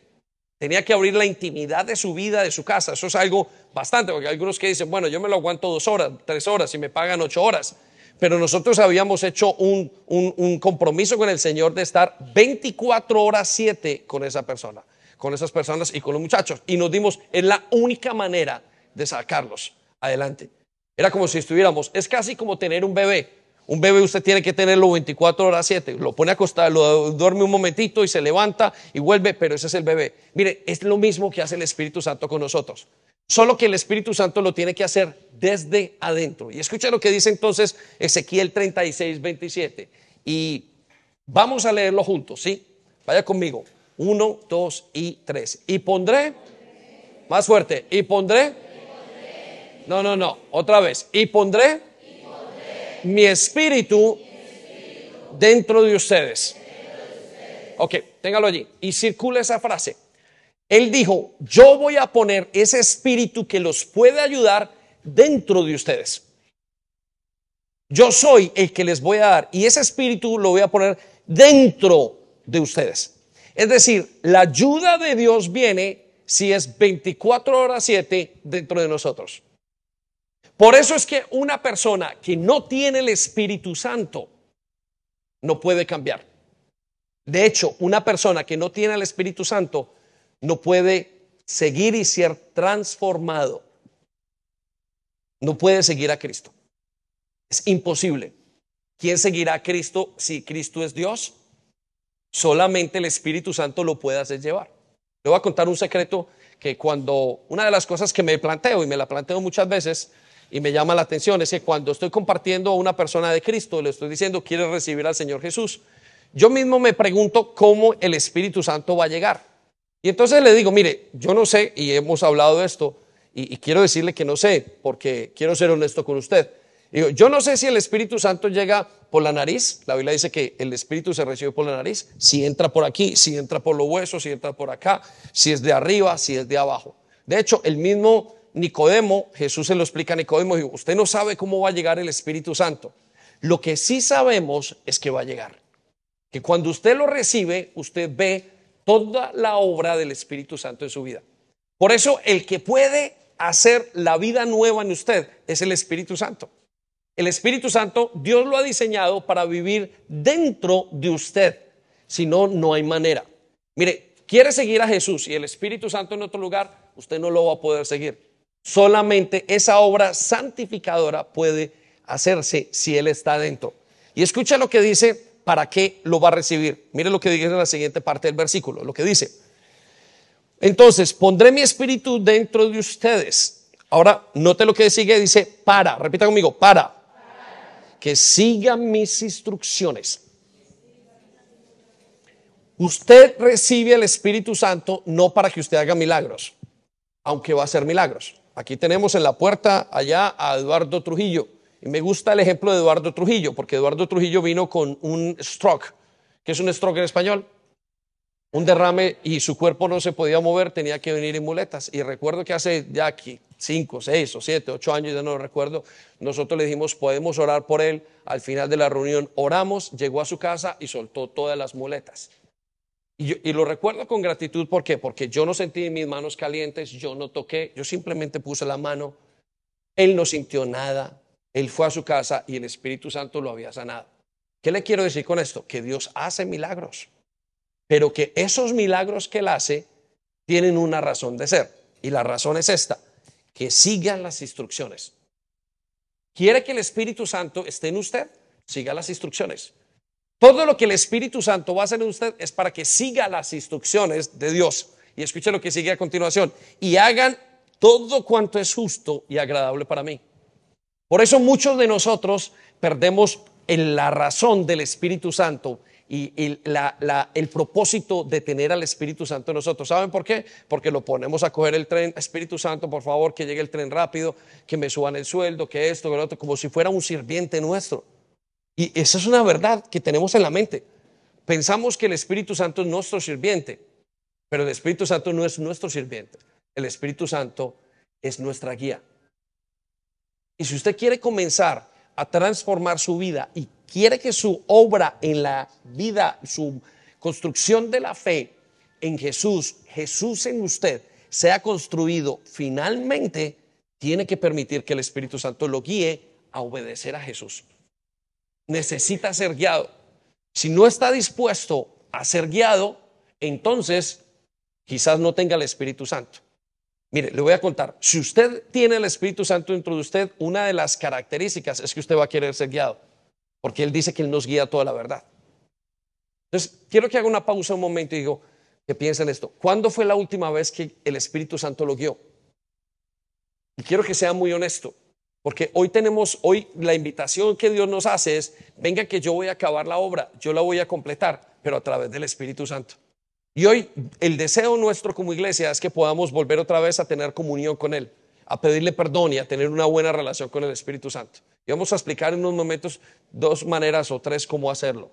Tenía que abrir la intimidad de su vida, de su casa. Eso es algo bastante, porque hay algunos que dicen, bueno, yo me lo aguanto dos horas, tres horas y me pagan ocho horas. Pero nosotros habíamos hecho un, un, compromiso con el Señor de estar 24 horas 7 con esa persona, con esas personas y con los muchachos. Y nos dimos, es la única manera de sacarlos adelante. Era como si estuviéramos, es casi como tener un bebé. Un bebé usted tiene que tenerlo 24 horas 7. Lo pone a acostar, lo duerme un momentito y se levanta y vuelve, pero ese es el bebé. Mire, es lo mismo que hace el Espíritu Santo con nosotros. Solo que el Espíritu Santo lo tiene que hacer desde adentro. Y escucha lo que dice entonces Ezequiel 36, 27. Y vamos a leerlo juntos, ¿sí? Vaya conmigo. Uno, dos y tres. Y pondré, más fuerte, y pondré. No, no, no, otra vez. Y pondré mi espíritu dentro de ustedes. Ok, téngalo allí. Y circula esa frase. Él dijo, yo voy a poner ese espíritu que los puede ayudar dentro de ustedes. Yo soy el que les voy a dar y ese espíritu lo voy a poner dentro de ustedes. Es decir, la ayuda de Dios viene si es 24 horas 7 dentro de nosotros. Por eso es que una persona que no tiene el Espíritu Santo no puede cambiar. De hecho, una persona que no tiene el Espíritu Santo no puede seguir y ser transformado. No puede seguir a Cristo. Es imposible. ¿Quién seguirá a Cristo si Cristo es Dios? Solamente el Espíritu Santo lo puede hacer llevar. Le voy a contar un secreto que cuando una de las cosas que me planteo y me la planteo muchas veces y me llama la atención es que cuando estoy compartiendo a una persona de Cristo, le estoy diciendo, quiere recibir al Señor Jesús, yo mismo me pregunto cómo el Espíritu Santo va a llegar. Y entonces le digo, mire, yo no sé, y hemos hablado de esto, y, quiero decirle que no sé, porque quiero ser honesto con usted. Digo, yo no sé si el Espíritu Santo llega por la nariz. La Biblia dice que el Espíritu se recibe por la nariz. Si entra por aquí, si entra por los huesos, si entra por acá, si es de arriba, si es de abajo. De hecho, el mismo Nicodemo, Jesús se lo explica a Nicodemo, dijo, usted no sabe cómo va a llegar el Espíritu Santo. Lo que sí sabemos es que va a llegar. Que cuando usted lo recibe, usted ve toda la obra del Espíritu Santo en su vida. Por eso el que puede hacer la vida nueva en usted es el Espíritu Santo. El Espíritu Santo, Dios lo ha diseñado para vivir dentro de usted. Si no, no hay manera. Mire, quiere seguir a Jesús y el Espíritu Santo en otro lugar, usted no lo va a poder seguir. Solamente esa obra santificadora puede hacerse si Él está dentro. Y escucha lo que dice, ¿para qué lo va a recibir? Mire lo que dice en la siguiente parte del versículo, lo que dice. Entonces, pondré mi espíritu dentro de ustedes. Ahora, note lo que sigue, dice, para, repita conmigo, para que sigan mis instrucciones. Usted recibe el Espíritu Santo no para que usted haga milagros, aunque va a hacer milagros. Aquí tenemos en la puerta allá a Eduardo Trujillo. Y me gusta el ejemplo de Eduardo Trujillo, porque Eduardo Trujillo vino con un stroke. ¿Qué es un stroke en español? Un derrame y su cuerpo no se podía mover, tenía que venir en muletas. Y recuerdo que hace ya aquí cinco, seis o siete, ocho años, ya no lo recuerdo, nosotros le dijimos, podemos orar por él. Al final de la reunión oramos, llegó a su casa y soltó todas las muletas. Y, lo recuerdo con gratitud, ¿por qué? Porque yo no sentí mis manos calientes, yo no toqué, yo simplemente puse la mano, él no sintió nada, él fue a su casa y el Espíritu Santo lo había sanado. ¿Qué le quiero decir con esto? Que Dios hace milagros, pero que esos milagros que él hace tienen una razón de ser. Y la razón es esta que sigan las instrucciones. ¿Quiere que el Espíritu Santo esté en usted? Siga las instrucciones. Todo lo que el Espíritu Santo va a hacer en usted es para que siga las instrucciones de Dios. Y escuche lo que sigue a continuación. Y hagan todo cuanto es justo y agradable para mí. Por eso muchos de nosotros perdemos en la razón del Espíritu Santo y, el propósito de tener al Espíritu Santo en nosotros. ¿Saben por qué? Porque lo ponemos a coger el tren, Espíritu Santo, por favor, que llegue el tren rápido, que me suban el sueldo, que esto, que lo otro, como si fuera un sirviente nuestro. Y esa es una verdad que tenemos en la mente. Pensamos que el Espíritu Santo es nuestro sirviente, pero el Espíritu Santo no es nuestro sirviente. El Espíritu Santo es nuestra guía. Y si usted quiere comenzar a transformar su vida y quiere que su obra en la vida, su construcción de la fe en Jesús, Jesús en usted, sea construido finalmente, tiene que permitir que el Espíritu Santo lo guíe a obedecer a Jesús. Necesita ser guiado. Si no está dispuesto a ser guiado, entonces quizás no tenga el Espíritu Santo. Mire, le voy a contar, si usted tiene el Espíritu Santo dentro de usted, una de las características es que usted va a querer ser guiado porque Él dice que Él nos guía toda la verdad. Entonces, quiero que haga una pausa un momento y digo, que piensen esto. ¿Cuándo fue la última vez que el Espíritu Santo lo guió? Y quiero que sea muy honesto, porque hoy tenemos, hoy la invitación que Dios nos hace es, venga que yo voy a acabar la obra, yo la voy a completar, pero a través del Espíritu Santo. Y hoy el deseo nuestro como iglesia es que podamos volver otra vez a tener comunión con Él, a pedirle perdón y a tener una buena relación con el Espíritu Santo. Y vamos a explicar en unos momentos dos maneras o tres cómo hacerlo.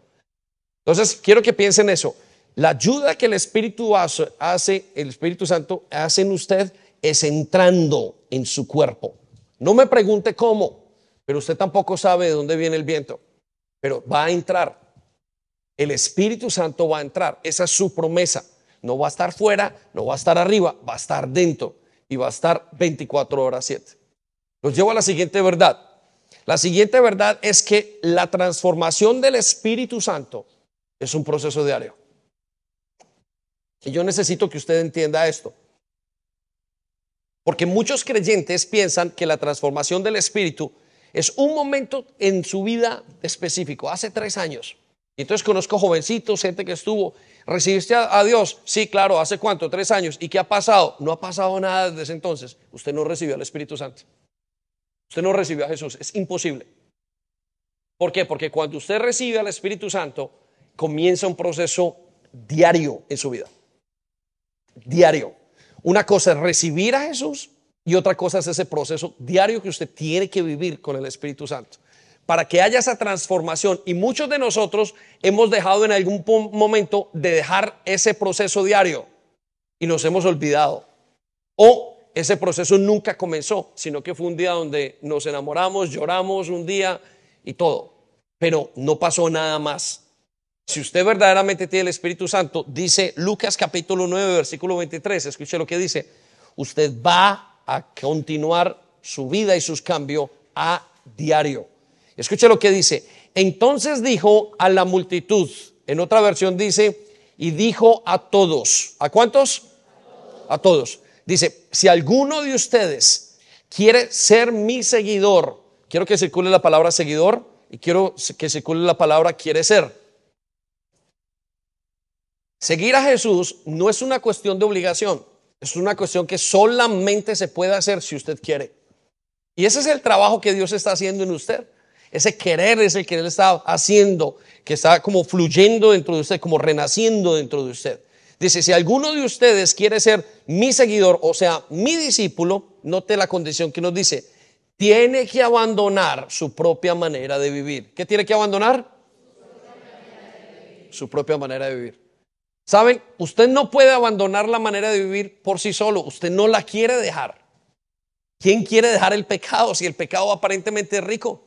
Entonces, quiero que piensen eso. La ayuda que el Espíritu hace, el Espíritu Santo hace en usted es entrando en su cuerpo. No me pregunte cómo, pero usted tampoco sabe de dónde viene el viento, pero va a entrar. El Espíritu Santo va a entrar. Esa es su promesa. No va a estar fuera, no va a estar arriba, va a estar dentro y va a estar 24 horas 7. Los llevo a la siguiente verdad. La siguiente verdad es que la transformación del Espíritu Santo es un proceso diario. Y yo necesito que usted entienda esto. Porque muchos creyentes piensan que la transformación del Espíritu es un momento en su vida específico, hace tres años. Entonces conozco jovencitos, gente que estuvo, ¿recibiste a, Dios? Sí, claro, ¿hace cuánto? Tres años. ¿Y qué ha pasado? No ha pasado nada desde ese entonces. Usted no recibió al Espíritu Santo. Usted no recibió a Jesús. Es imposible. ¿Por qué? Porque cuando usted recibe al Espíritu Santo, comienza un proceso diario en su vida. Diario. Una cosa es recibir a Jesús y otra cosa es ese proceso diario que usted tiene que vivir con el Espíritu Santo. Para que haya esa transformación. Y muchos de nosotros hemos dejado en algún momento de dejar ese proceso diario y nos hemos olvidado. O ese proceso nunca comenzó, sino que fue un día donde nos enamoramos, lloramos un día y todo. Pero no pasó nada más. Si usted verdaderamente tiene el Espíritu Santo, dice Lucas capítulo 9, versículo 23, escuche lo que dice, usted va a continuar su vida y sus cambios a diario. Escuche lo que dice, entonces dijo a la multitud, en otra versión dice, y dijo a todos, ¿a cuántos? A todos. Dice, si alguno de ustedes quiere ser mi seguidor, quiero que circule la palabra seguidor y quiero que circule la palabra quiere ser. Seguir a Jesús no es una cuestión de obligación, es una cuestión que solamente se puede hacer si usted quiere. Y ese es el trabajo que Dios está haciendo en usted. Ese querer es el que Él está haciendo, que está como fluyendo dentro de usted, como renaciendo dentro de usted. Dice, si alguno de ustedes quiere ser mi seguidor, o sea, mi discípulo, note la condición que nos dice, tiene que abandonar su propia manera de vivir. ¿Qué tiene que abandonar? Su propia manera de vivir. Saben, usted no puede abandonar la manera de vivir por sí solo, usted no la quiere dejar. ¿Quién quiere dejar el pecado si el pecado aparentemente es rico?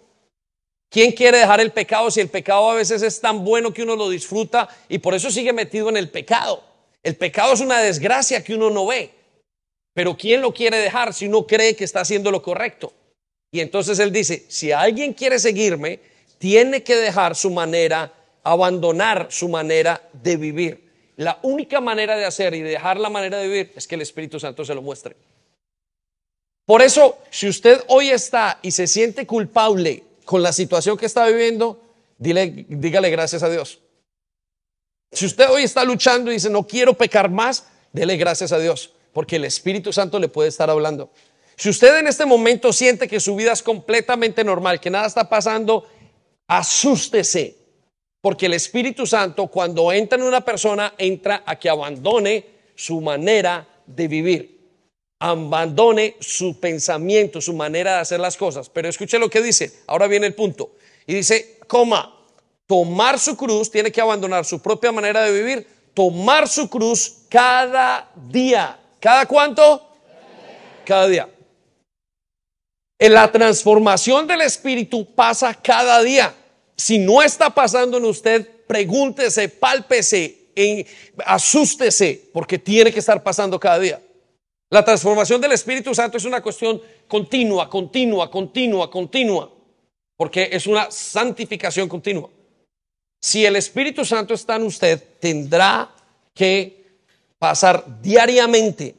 ¿Quién quiere dejar el pecado si el pecado a veces es tan bueno que uno lo disfruta y por eso sigue metido en el pecado? El pecado es una desgracia que uno no ve. Pero ¿quién lo quiere dejar si uno cree que está haciendo lo correcto? Y entonces él dice, si alguien quiere seguirme, tiene que dejar su manera, abandonar su manera de vivir. La única manera de hacer y de dejar la manera de vivir es que el Espíritu Santo se lo muestre. Por eso, si usted hoy está y se siente culpable con la situación que está viviendo, dile, dígale gracias a Dios. Si usted hoy está luchando y dice, no quiero pecar más, dele gracias a Dios, porque el Espíritu Santo le puede estar hablando. Si usted en este momento siente que su vida es completamente normal, que nada está pasando, asústese, porque el Espíritu Santo cuando entra en una persona, entra a que abandone su manera de vivir, abandone su pensamiento, su manera de hacer las cosas. Pero escuche lo que dice, ahora viene el punto. Y dice, coma, tomar su cruz, tiene que abandonar su propia manera de vivir, tomar su cruz cada día. ¿Cada cuánto? Cada día. En la transformación del Espíritu pasa cada día. Si no está pasando en usted, pregúntese, pálpese, asústese, porque tiene que estar pasando cada día. La transformación del Espíritu Santo es una cuestión continua, continua, continua, continua, porque es una santificación continua. Si el Espíritu Santo está en usted, tendrá que pasar diariamente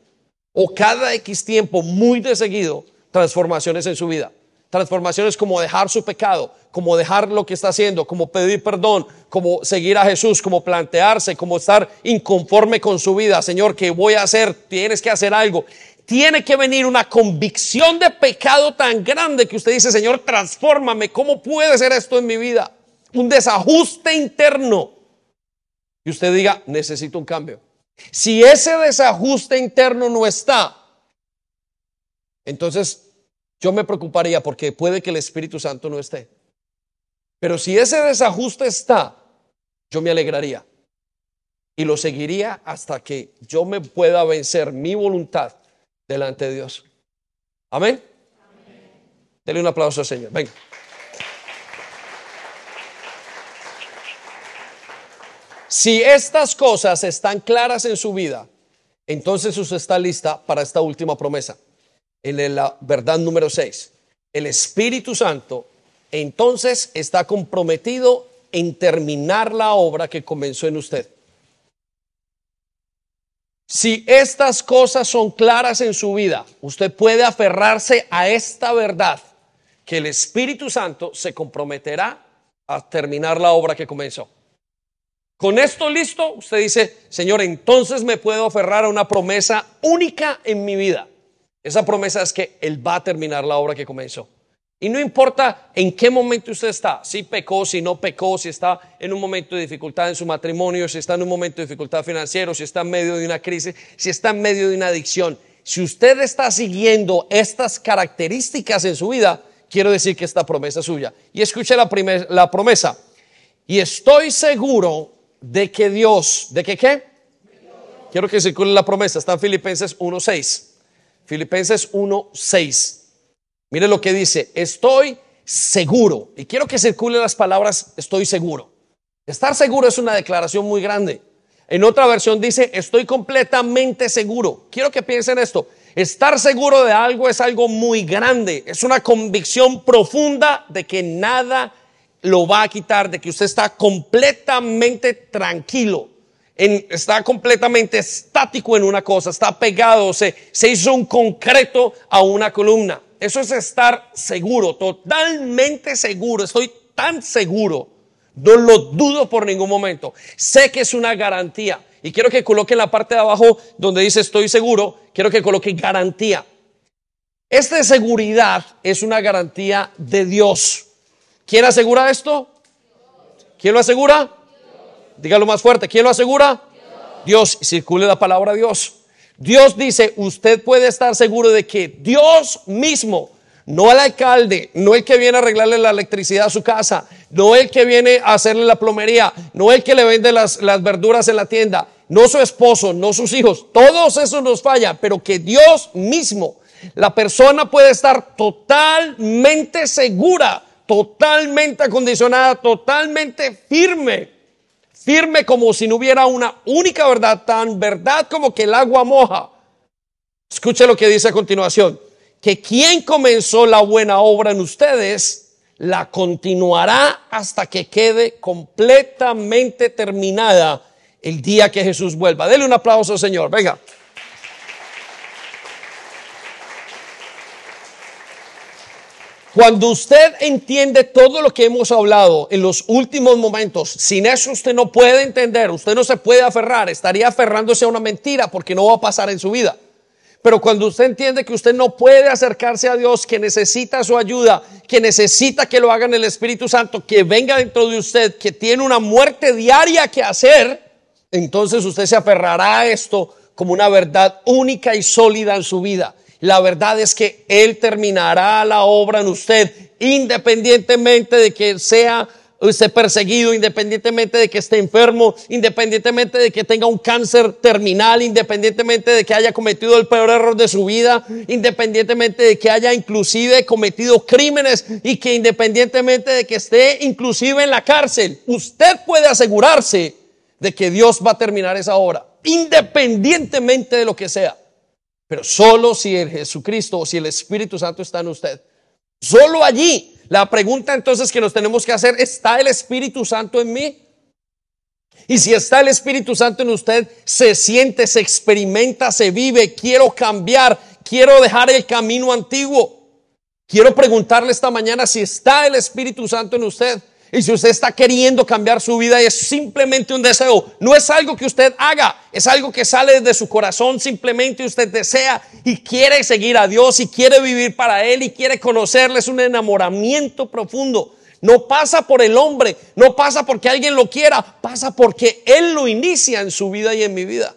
o cada X tiempo, muy de seguido, transformaciones en su vida. Transformaciones como dejar su pecado, como dejar lo que está haciendo, como pedir perdón, como seguir a Jesús, como plantearse, como estar inconforme con su vida. Señor, ¿qué voy a hacer? Tienes que hacer algo. Tiene que venir una convicción de pecado tan grande que usted dice, Señor, transfórmame. ¿Cómo puede ser esto en mi vida? Un desajuste interno. Y usted diga, necesito un cambio. Si ese desajuste interno no está, entonces yo me preocuparía porque puede que el Espíritu Santo no esté. Pero si ese desajuste está, yo me alegraría y lo seguiría hasta que yo me pueda vencer mi voluntad delante de Dios. Amén. Dele un aplauso al Señor. Venga. Si estas cosas están claras en su vida, entonces usted está lista para esta última promesa. En la verdad número 6. El Espíritu Santo entonces está comprometido en terminar la obra que comenzó en usted. Si estas cosas son claras en su vida, usted puede aferrarse a esta verdad, que el Espíritu Santo se comprometerá a terminar la obra que comenzó. Con esto listo, usted dice, Señor, entonces me puedo aferrar a una promesa única en mi vida. Esa promesa es que Él va a terminar la obra que comenzó. Y no importa en qué momento usted está, si pecó, si no pecó, si está en un momento de dificultad en su matrimonio, si está en un momento de dificultad financiero, si está en medio de una crisis, si está en medio de una adicción. Si usted está siguiendo estas características en su vida, quiero decir que esta promesa es suya. Y escuche la, la promesa. Y estoy seguro de que Dios, ¿de que qué? Quiero que circule la promesa. Está en Filipenses 1.6. Filipenses 1.6. Mire lo que dice, estoy seguro. Y quiero que circule las palabras, estoy seguro. Estar seguro es una declaración muy grande. En otra versión dice, estoy completamente seguro. Quiero que piensen esto. Estar seguro de algo es algo muy grande. Es una convicción profunda de que nada lo va a quitar, de que usted está completamente tranquilo. Está completamente estático en una cosa, está pegado, se, se hizo un concreto a una columna. Eso es estar seguro, totalmente seguro. Estoy tan seguro. No lo dudo por ningún momento. Sé que es una garantía. Y quiero que coloque en la parte de abajo donde dice estoy seguro, quiero que coloque garantía. Esta seguridad es una garantía de Dios. ¿Quién asegura esto? ¿Quién lo asegura? Dígalo más fuerte. ¿Quién lo asegura? Dios. Dios. Circule la palabra Dios. Dios dice, usted puede estar seguro de que Dios mismo, no el alcalde, no el que viene a arreglarle la electricidad a su casa, no el que viene a hacerle la plomería, no el que le vende las, las verduras en la tienda, no su esposo, no sus hijos, todos esos nos fallan, pero que Dios mismo, la persona puede estar totalmente segura, totalmente acondicionada, totalmente firme firme como si no hubiera una única verdad, tan verdad como que el agua moja. Escuche lo que dice a continuación, que quien comenzó la buena obra en ustedes, la continuará hasta que quede completamente terminada el día que Jesús vuelva. Dele un aplauso, Señor. Venga. Cuando usted entiende todo lo que hemos hablado en los últimos momentos, sin eso usted no puede entender, usted no se puede aferrar, estaría aferrándose a una mentira porque no va a pasar en su vida. Pero cuando usted entiende que usted no puede acercarse a Dios, que necesita su ayuda, que necesita que lo haga en el Espíritu Santo, que venga dentro de usted, que tiene una muerte diaria que hacer, entonces usted se aferrará a esto como una verdad única y sólida en su vida. La verdad es que Él terminará la obra en usted, independientemente de que sea esté perseguido, independientemente de que esté enfermo, independientemente de que tenga un cáncer terminal, independientemente de que haya cometido el peor error de su vida, independientemente de que haya inclusive cometido crímenes y que independientemente de que esté inclusive en la cárcel, usted puede asegurarse de que Dios va a terminar esa obra, independientemente de lo que sea. Pero solo si el Jesucristo o si el Espíritu Santo está en usted. Solo allí. La pregunta entonces que nos tenemos que hacer, ¿está el Espíritu Santo en mí? Y si está el Espíritu Santo en usted, se siente, se experimenta, se vive, quiero cambiar, quiero dejar el camino antiguo. Quiero preguntarle esta mañana si está el Espíritu Santo en usted. Y si usted está queriendo cambiar su vida es simplemente un deseo, no es algo que usted haga, es algo que sale de su corazón, simplemente usted desea y quiere seguir a Dios y quiere vivir para Él y quiere conocerle, es un enamoramiento profundo. No pasa por el hombre, no pasa porque alguien lo quiera, pasa porque Él lo inicia en su vida y en mi vida.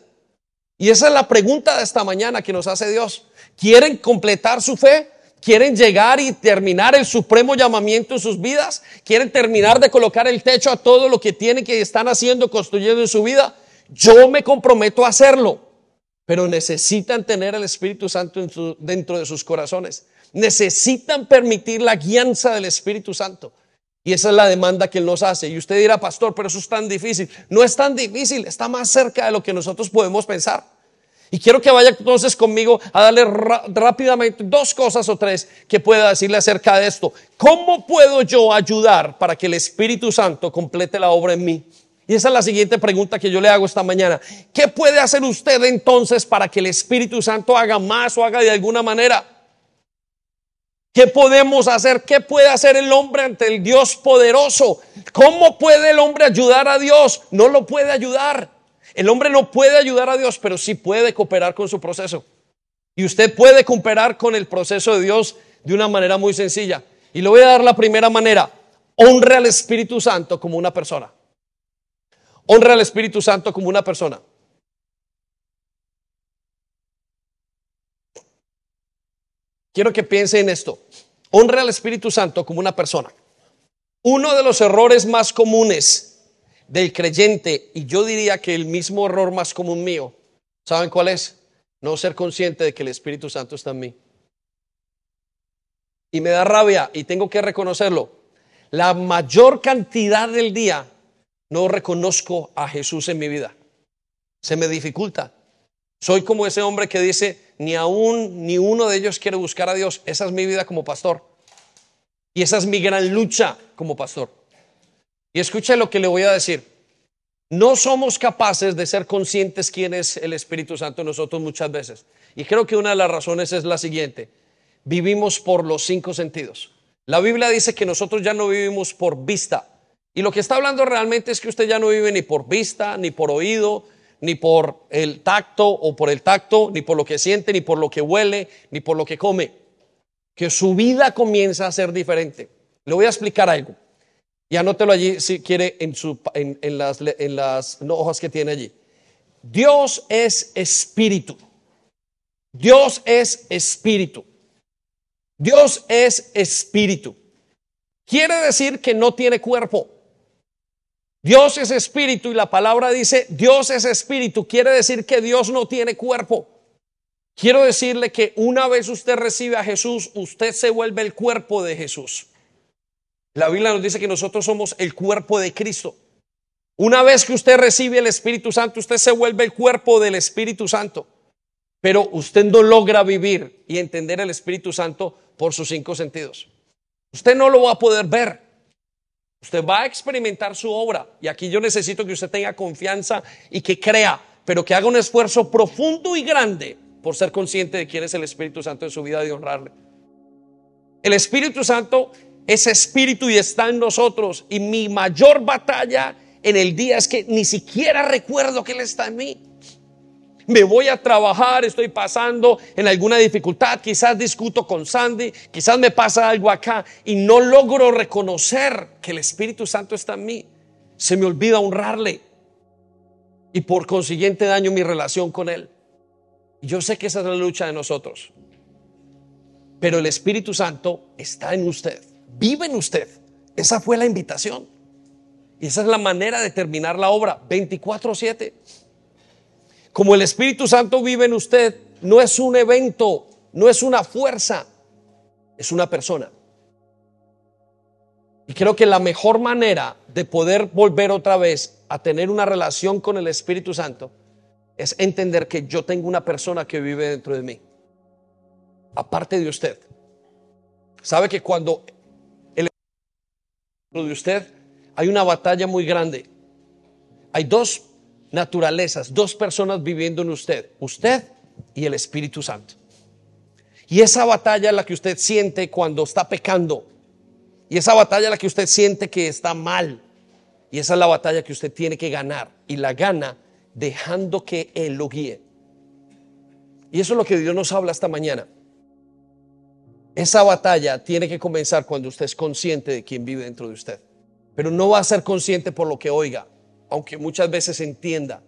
Y esa es la pregunta de esta mañana que nos hace Dios. ¿Quieren completar su fe? Quieren llegar y terminar el supremo llamamiento en sus vidas, quieren terminar de colocar el techo a todo lo que tienen que están haciendo, construyendo en su vida. Yo me comprometo a hacerlo, pero necesitan tener el Espíritu Santo dentro de sus corazones. necesitan permitir la guianza del Espíritu Santo. Y esa es la demanda que Él nos hace. Y usted dirá, pastor, pero eso es tan difícil. No es tan difícil, está más cerca de lo que nosotros podemos pensar. Y quiero que vaya entonces conmigo a darle rápidamente dos cosas o tres que pueda decirle acerca de esto. ¿Cómo puedo yo ayudar para que el Espíritu Santo complete la obra en mí? Y esa es la siguiente pregunta que yo le hago esta mañana. ¿Qué puede hacer usted entonces para que el Espíritu Santo haga más o haga de alguna manera? ¿Qué podemos hacer? ¿Qué puede hacer el hombre ante el Dios poderoso? ¿Cómo puede el hombre ayudar a Dios? No lo puede ayudar. El hombre no puede ayudar a Dios, pero sí puede cooperar con su proceso. Y usted puede cooperar con el proceso de Dios de una manera muy sencilla. Y le voy a dar la primera manera. Honre al Espíritu Santo como una persona. Honre al Espíritu Santo como una persona. Quiero que piense en esto. Honre al Espíritu Santo como una persona. Uno de los errores más comunes del creyente, y yo diría que el mismo error más común mío, ¿saben cuál es? No ser consciente de que el Espíritu Santo está en mí. Y me da rabia y tengo que reconocerlo. La mayor cantidad del día no reconozco a Jesús en mi vida. Se me dificulta. Soy como ese hombre que dice, ni aún ni uno de ellos quiere buscar a Dios. Esa es mi vida como pastor. Y esa es mi gran lucha como pastor. Y escuche lo que le voy a decir. No somos capaces de ser conscientes quién es el Espíritu Santo nosotros muchas veces. Y creo que una de las razones es la siguiente. Vivimos por los cinco sentidos. La Biblia dice que nosotros ya no vivimos por vista. Y lo que está hablando realmente es que usted ya no vive ni por vista, ni por oído, ni por el tacto o por el tacto, ni por lo que siente, ni por lo que huele, ni por lo que come. Que su vida comienza a ser diferente. Le voy a explicar algo. Y anótelo allí si quiere en, su, en, las, en las hojas que tiene allí. Dios es espíritu. Dios es espíritu. Dios es espíritu. Quiere decir que no tiene cuerpo. Dios es espíritu y la palabra dice Dios es espíritu. Quiere decir que Dios no tiene cuerpo. Quiero decirle que una vez usted recibe a Jesús, usted se vuelve el cuerpo de Jesús. La Biblia nos dice que nosotros somos el cuerpo de Cristo. Una vez que usted recibe el Espíritu Santo, usted se vuelve el cuerpo del Espíritu Santo. Pero usted no logra vivir y entender el Espíritu Santo por sus cinco sentidos. Usted no lo va a poder ver. Usted va a experimentar su obra. Y aquí yo necesito que usted tenga confianza y que crea, pero que haga un esfuerzo profundo y grande por ser consciente de quién es el Espíritu Santo en su vida y honrarle. El Espíritu Santo ese espíritu y está en nosotros. Y mi mayor batalla en el día es que ni siquiera recuerdo que Él está en mí. Me voy a trabajar, estoy pasando en alguna dificultad, quizás discuto con Sandy, quizás me pasa algo acá y no logro reconocer que el Espíritu Santo está en mí. Se me olvida honrarle y por consiguiente daño mi relación con Él. Yo sé que esa es la lucha de nosotros, pero el Espíritu Santo está en usted vive en usted. Esa fue la invitación. Y esa es la manera de terminar la obra, 24/7. Como el Espíritu Santo vive en usted, no es un evento, no es una fuerza, es una persona. Y creo que la mejor manera de poder volver otra vez a tener una relación con el Espíritu Santo es entender que yo tengo una persona que vive dentro de mí, aparte de usted. Sabe que cuando de usted, hay una batalla muy grande. Hay dos naturalezas, dos personas viviendo en usted, usted y el Espíritu Santo. Y esa batalla es la que usted siente cuando está pecando. Y esa batalla es la que usted siente que está mal. Y esa es la batalla que usted tiene que ganar. Y la gana dejando que Él lo guíe. Y eso es lo que Dios nos habla esta mañana. Esa batalla tiene que comenzar cuando usted es consciente de quién vive dentro de usted. Pero no va a ser consciente por lo que oiga, aunque muchas veces entienda.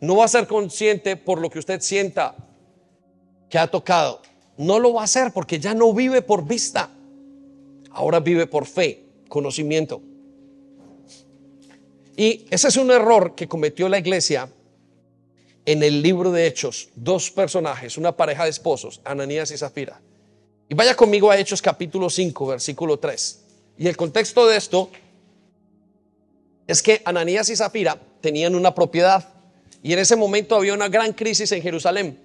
No va a ser consciente por lo que usted sienta que ha tocado. No lo va a hacer porque ya no vive por vista. Ahora vive por fe, conocimiento. Y ese es un error que cometió la iglesia en el libro de Hechos. Dos personajes, una pareja de esposos, Ananías y Zafira Y vaya conmigo a Hechos capítulo 5, versículo 3. Y el contexto de esto es que Ananías y Zafira tenían una propiedad y en ese momento había una gran crisis en Jerusalén.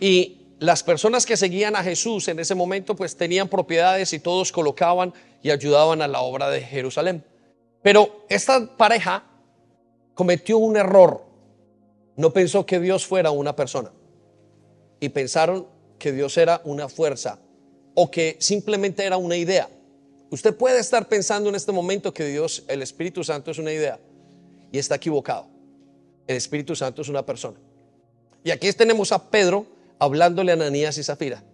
Y las personas que seguían a Jesús en ese momento pues tenían propiedades y todos colocaban y ayudaban a la obra de Jerusalén. Pero esta pareja cometió un error. No pensó que Dios fuera una persona. Y pensaron que Dios era una fuerza o que simplemente era una idea. Usted puede estar pensando en este momento que Dios, el Espíritu Santo es una idea y está equivocado. El Espíritu Santo es una persona. Y aquí tenemos a Pedro hablándole a Ananías y Zafira.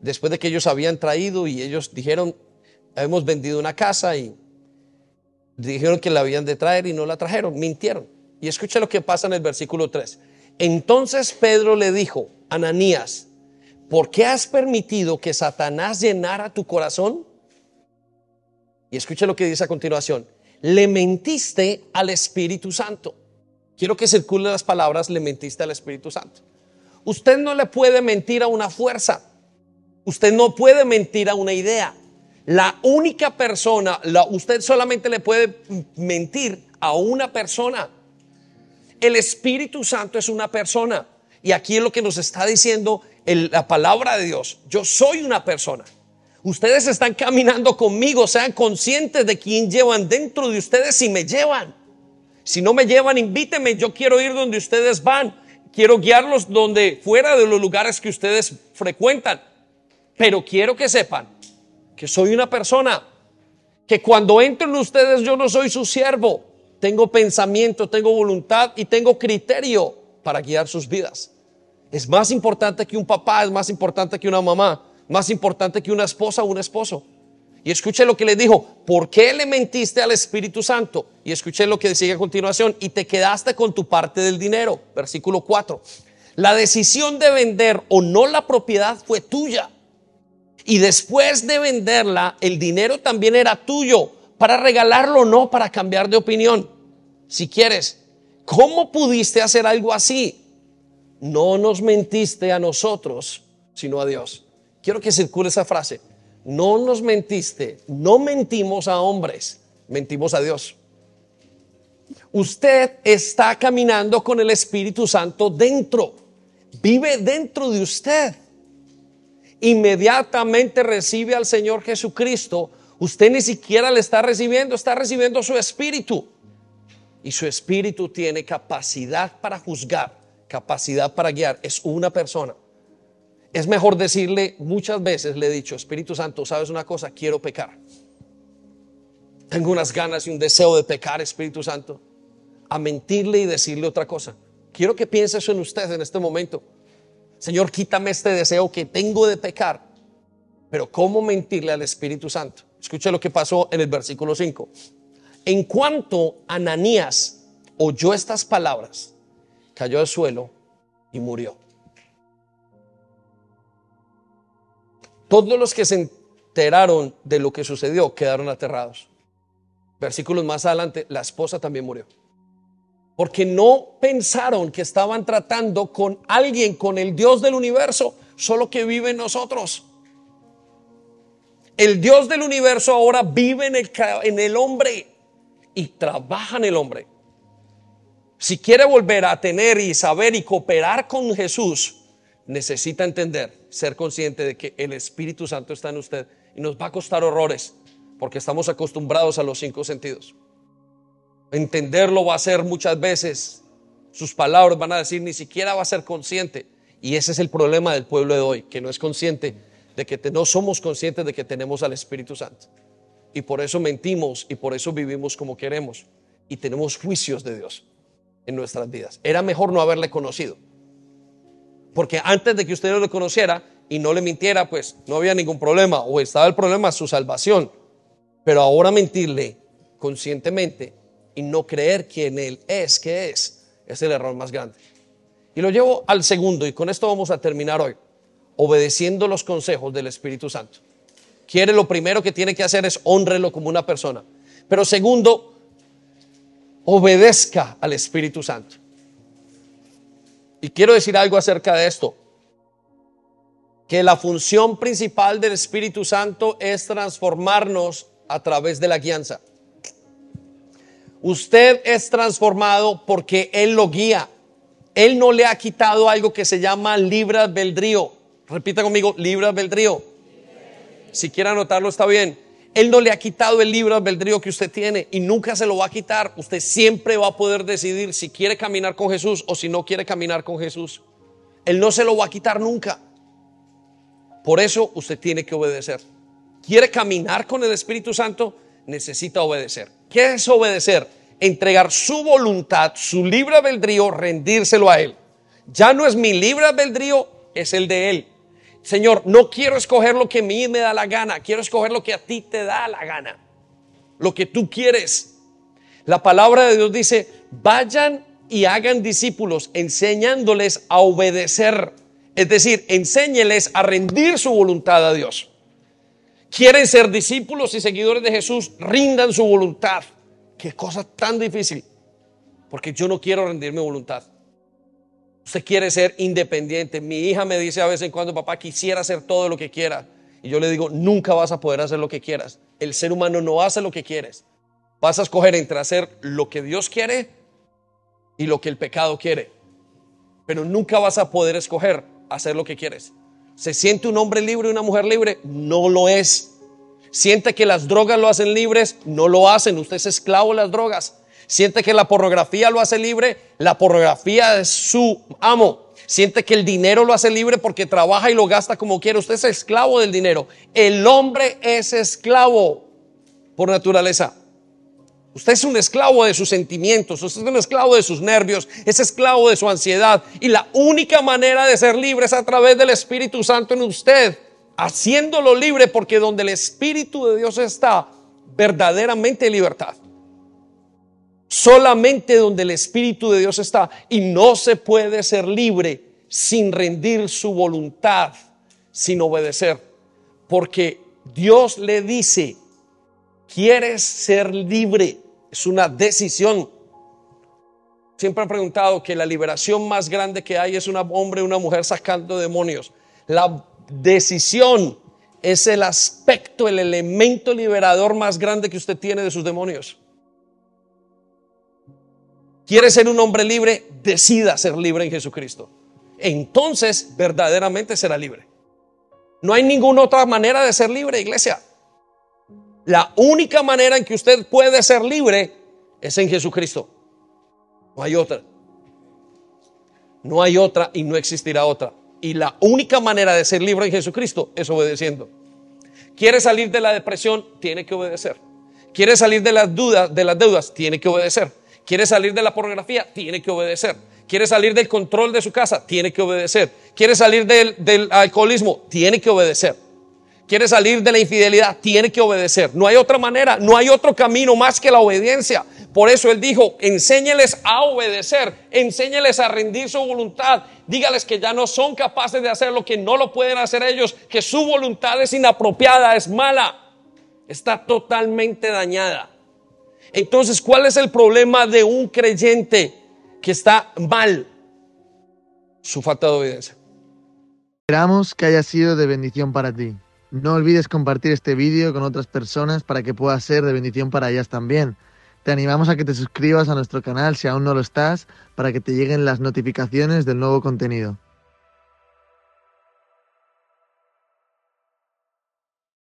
Después de que ellos habían traído y ellos dijeron, hemos vendido una casa y dijeron que la habían de traer y no la trajeron, mintieron. Y escucha lo que pasa en el versículo 3. Entonces Pedro le dijo, Ananías, ¿por qué has permitido que Satanás llenara tu corazón? Y escucha lo que dice a continuación. Le mentiste al Espíritu Santo. Quiero que circulen las palabras, le mentiste al Espíritu Santo. Usted no le puede mentir a una fuerza. Usted no puede mentir a una idea. La única persona, la, usted solamente le puede mentir a una persona. El Espíritu Santo es una persona. Y aquí es lo que nos está diciendo la palabra de Dios. Yo soy una persona. Ustedes están caminando conmigo, sean conscientes de quién llevan dentro de ustedes y me llevan. Si no me llevan, invítenme, yo quiero ir donde ustedes van. Quiero guiarlos donde fuera de los lugares que ustedes frecuentan. Pero quiero que sepan que soy una persona que cuando entro en ustedes yo no soy su siervo. Tengo pensamiento, tengo voluntad y tengo criterio para guiar sus vidas. Es más importante que un papá, es más importante que una mamá más importante que una esposa o un esposo. Y escuché lo que le dijo, ¿por qué le mentiste al Espíritu Santo? Y escuché lo que sigue a continuación, y te quedaste con tu parte del dinero. Versículo 4. La decisión de vender o no la propiedad fue tuya. Y después de venderla, el dinero también era tuyo, para regalarlo o no, para cambiar de opinión. Si quieres, ¿cómo pudiste hacer algo así? No nos mentiste a nosotros, sino a Dios. Quiero que circule esa frase. No nos mentiste, no mentimos a hombres, mentimos a Dios. Usted está caminando con el Espíritu Santo dentro, vive dentro de usted. Inmediatamente recibe al Señor Jesucristo. Usted ni siquiera le está recibiendo, está recibiendo su espíritu. Y su espíritu tiene capacidad para juzgar, capacidad para guiar. Es una persona. Es mejor decirle, muchas veces le he dicho, Espíritu Santo, ¿sabes una cosa? Quiero pecar. Tengo unas ganas y un deseo de pecar, Espíritu Santo. A mentirle y decirle otra cosa. Quiero que piense eso en usted en este momento. Señor, quítame este deseo que tengo de pecar. Pero ¿cómo mentirle al Espíritu Santo? Escuche lo que pasó en el versículo 5. En cuanto Ananías oyó estas palabras, cayó al suelo y murió. Todos los que se enteraron de lo que sucedió quedaron aterrados. Versículos más adelante, la esposa también murió. Porque no pensaron que estaban tratando con alguien, con el Dios del universo, solo que vive en nosotros. El Dios del universo ahora vive en el, en el hombre y trabaja en el hombre. Si quiere volver a tener y saber y cooperar con Jesús, necesita entender, ser consciente de que el Espíritu Santo está en usted y nos va a costar horrores porque estamos acostumbrados a los cinco sentidos. Entenderlo va a ser muchas veces, sus palabras van a decir, ni siquiera va a ser consciente. Y ese es el problema del pueblo de hoy, que no es consciente de que no somos conscientes de que tenemos al Espíritu Santo. Y por eso mentimos y por eso vivimos como queremos y tenemos juicios de Dios en nuestras vidas. Era mejor no haberle conocido. Porque antes de que usted lo conociera y no le mintiera, pues no había ningún problema o estaba el problema su salvación. Pero ahora mentirle conscientemente y no creer quién él es, que es, es el error más grande. Y lo llevo al segundo y con esto vamos a terminar hoy, obedeciendo los consejos del Espíritu Santo. Quiere lo primero que tiene que hacer es honrelo como una persona. Pero segundo, obedezca al Espíritu Santo. Y quiero decir algo acerca de esto. que la función principal del Espíritu Santo es transformarnos a través de la guianza. Usted es transformado porque Él lo guía. Él no le ha quitado algo que se llama libre albedrío. Repita conmigo, libre albedrío. Si quiere anotarlo, está bien. Él no le ha quitado el libre albedrío que usted tiene y nunca se lo va a quitar. Usted siempre va a poder decidir si quiere caminar con Jesús o si no quiere caminar con Jesús. Él no se lo va a quitar nunca. Por eso usted tiene que obedecer. ¿Quiere caminar con el Espíritu Santo? Necesita obedecer. ¿Qué es obedecer? Entregar su voluntad, su libre albedrío, rendírselo a Él. Ya no es mi libre albedrío, es el de Él. Señor, no quiero escoger lo que a mí me da la gana, quiero escoger lo que a ti te da la gana, lo que tú quieres. La palabra de Dios dice, vayan y hagan discípulos, enseñándoles a obedecer. Es decir, enséñeles a rendir su voluntad a Dios. Quieren ser discípulos y seguidores de Jesús, rindan su voluntad. Qué cosa tan difícil, porque yo no quiero rendir mi voluntad. Usted quiere ser independiente. Mi hija me dice a veces en cuando, papá, quisiera hacer todo lo que quiera. Y yo le digo, nunca vas a poder hacer lo que quieras. El ser humano no hace lo que quieres. Vas a escoger entre hacer lo que Dios quiere y lo que el pecado quiere. Pero nunca vas a poder escoger hacer lo que quieres. ¿Se siente un hombre libre y una mujer libre? No lo es. ¿Siente que las drogas lo hacen libres? No lo hacen. Usted es esclavo de las drogas. Siente que la pornografía lo hace libre, la pornografía es su amo. Siente que el dinero lo hace libre porque trabaja y lo gasta como quiere. Usted es esclavo del dinero. El hombre es esclavo por naturaleza. Usted es un esclavo de sus sentimientos, usted es un esclavo de sus nervios, es esclavo de su ansiedad. Y la única manera de ser libre es a través del Espíritu Santo en usted, haciéndolo libre porque donde el Espíritu de Dios está, verdaderamente libertad solamente donde el Espíritu de Dios está y no se puede ser libre sin rendir su voluntad, sin obedecer. Porque Dios le dice, ¿quieres ser libre? Es una decisión. Siempre he preguntado que la liberación más grande que hay es un hombre o una mujer sacando demonios. La decisión es el aspecto, el elemento liberador más grande que usted tiene de sus demonios quiere ser un hombre libre, decida ser libre en Jesucristo. Entonces verdaderamente será libre. No hay ninguna otra manera de ser libre, iglesia. La única manera en que usted puede ser libre es en Jesucristo. No hay otra. No hay otra y no existirá otra. Y la única manera de ser libre en Jesucristo es obedeciendo. Quiere salir de la depresión, tiene que obedecer. Quiere salir de las dudas, de las deudas, tiene que obedecer. Quiere salir de la pornografía, tiene que obedecer. Quiere salir del control de su casa, tiene que obedecer. Quiere salir del, alcoholismo, tiene que obedecer. Quiere salir de la infidelidad, tiene que obedecer. No hay otra manera, no hay otro camino más que la obediencia. Por eso él dijo, enséñeles a obedecer, enséñeles a rendir su voluntad, dígales que ya no son capaces de hacer lo que no lo pueden hacer ellos, que su voluntad es inapropiada, es mala, está totalmente dañada. Entonces, ¿cuál es el problema de un creyente que está mal? Su falta de obediencia. Esperamos que haya sido de bendición para ti. No olvides compartir este vídeo con otras personas para que pueda ser de bendición para ellas también. Te animamos a que te suscribas a nuestro canal si aún no lo estás, para que te lleguen las notificaciones del nuevo contenido.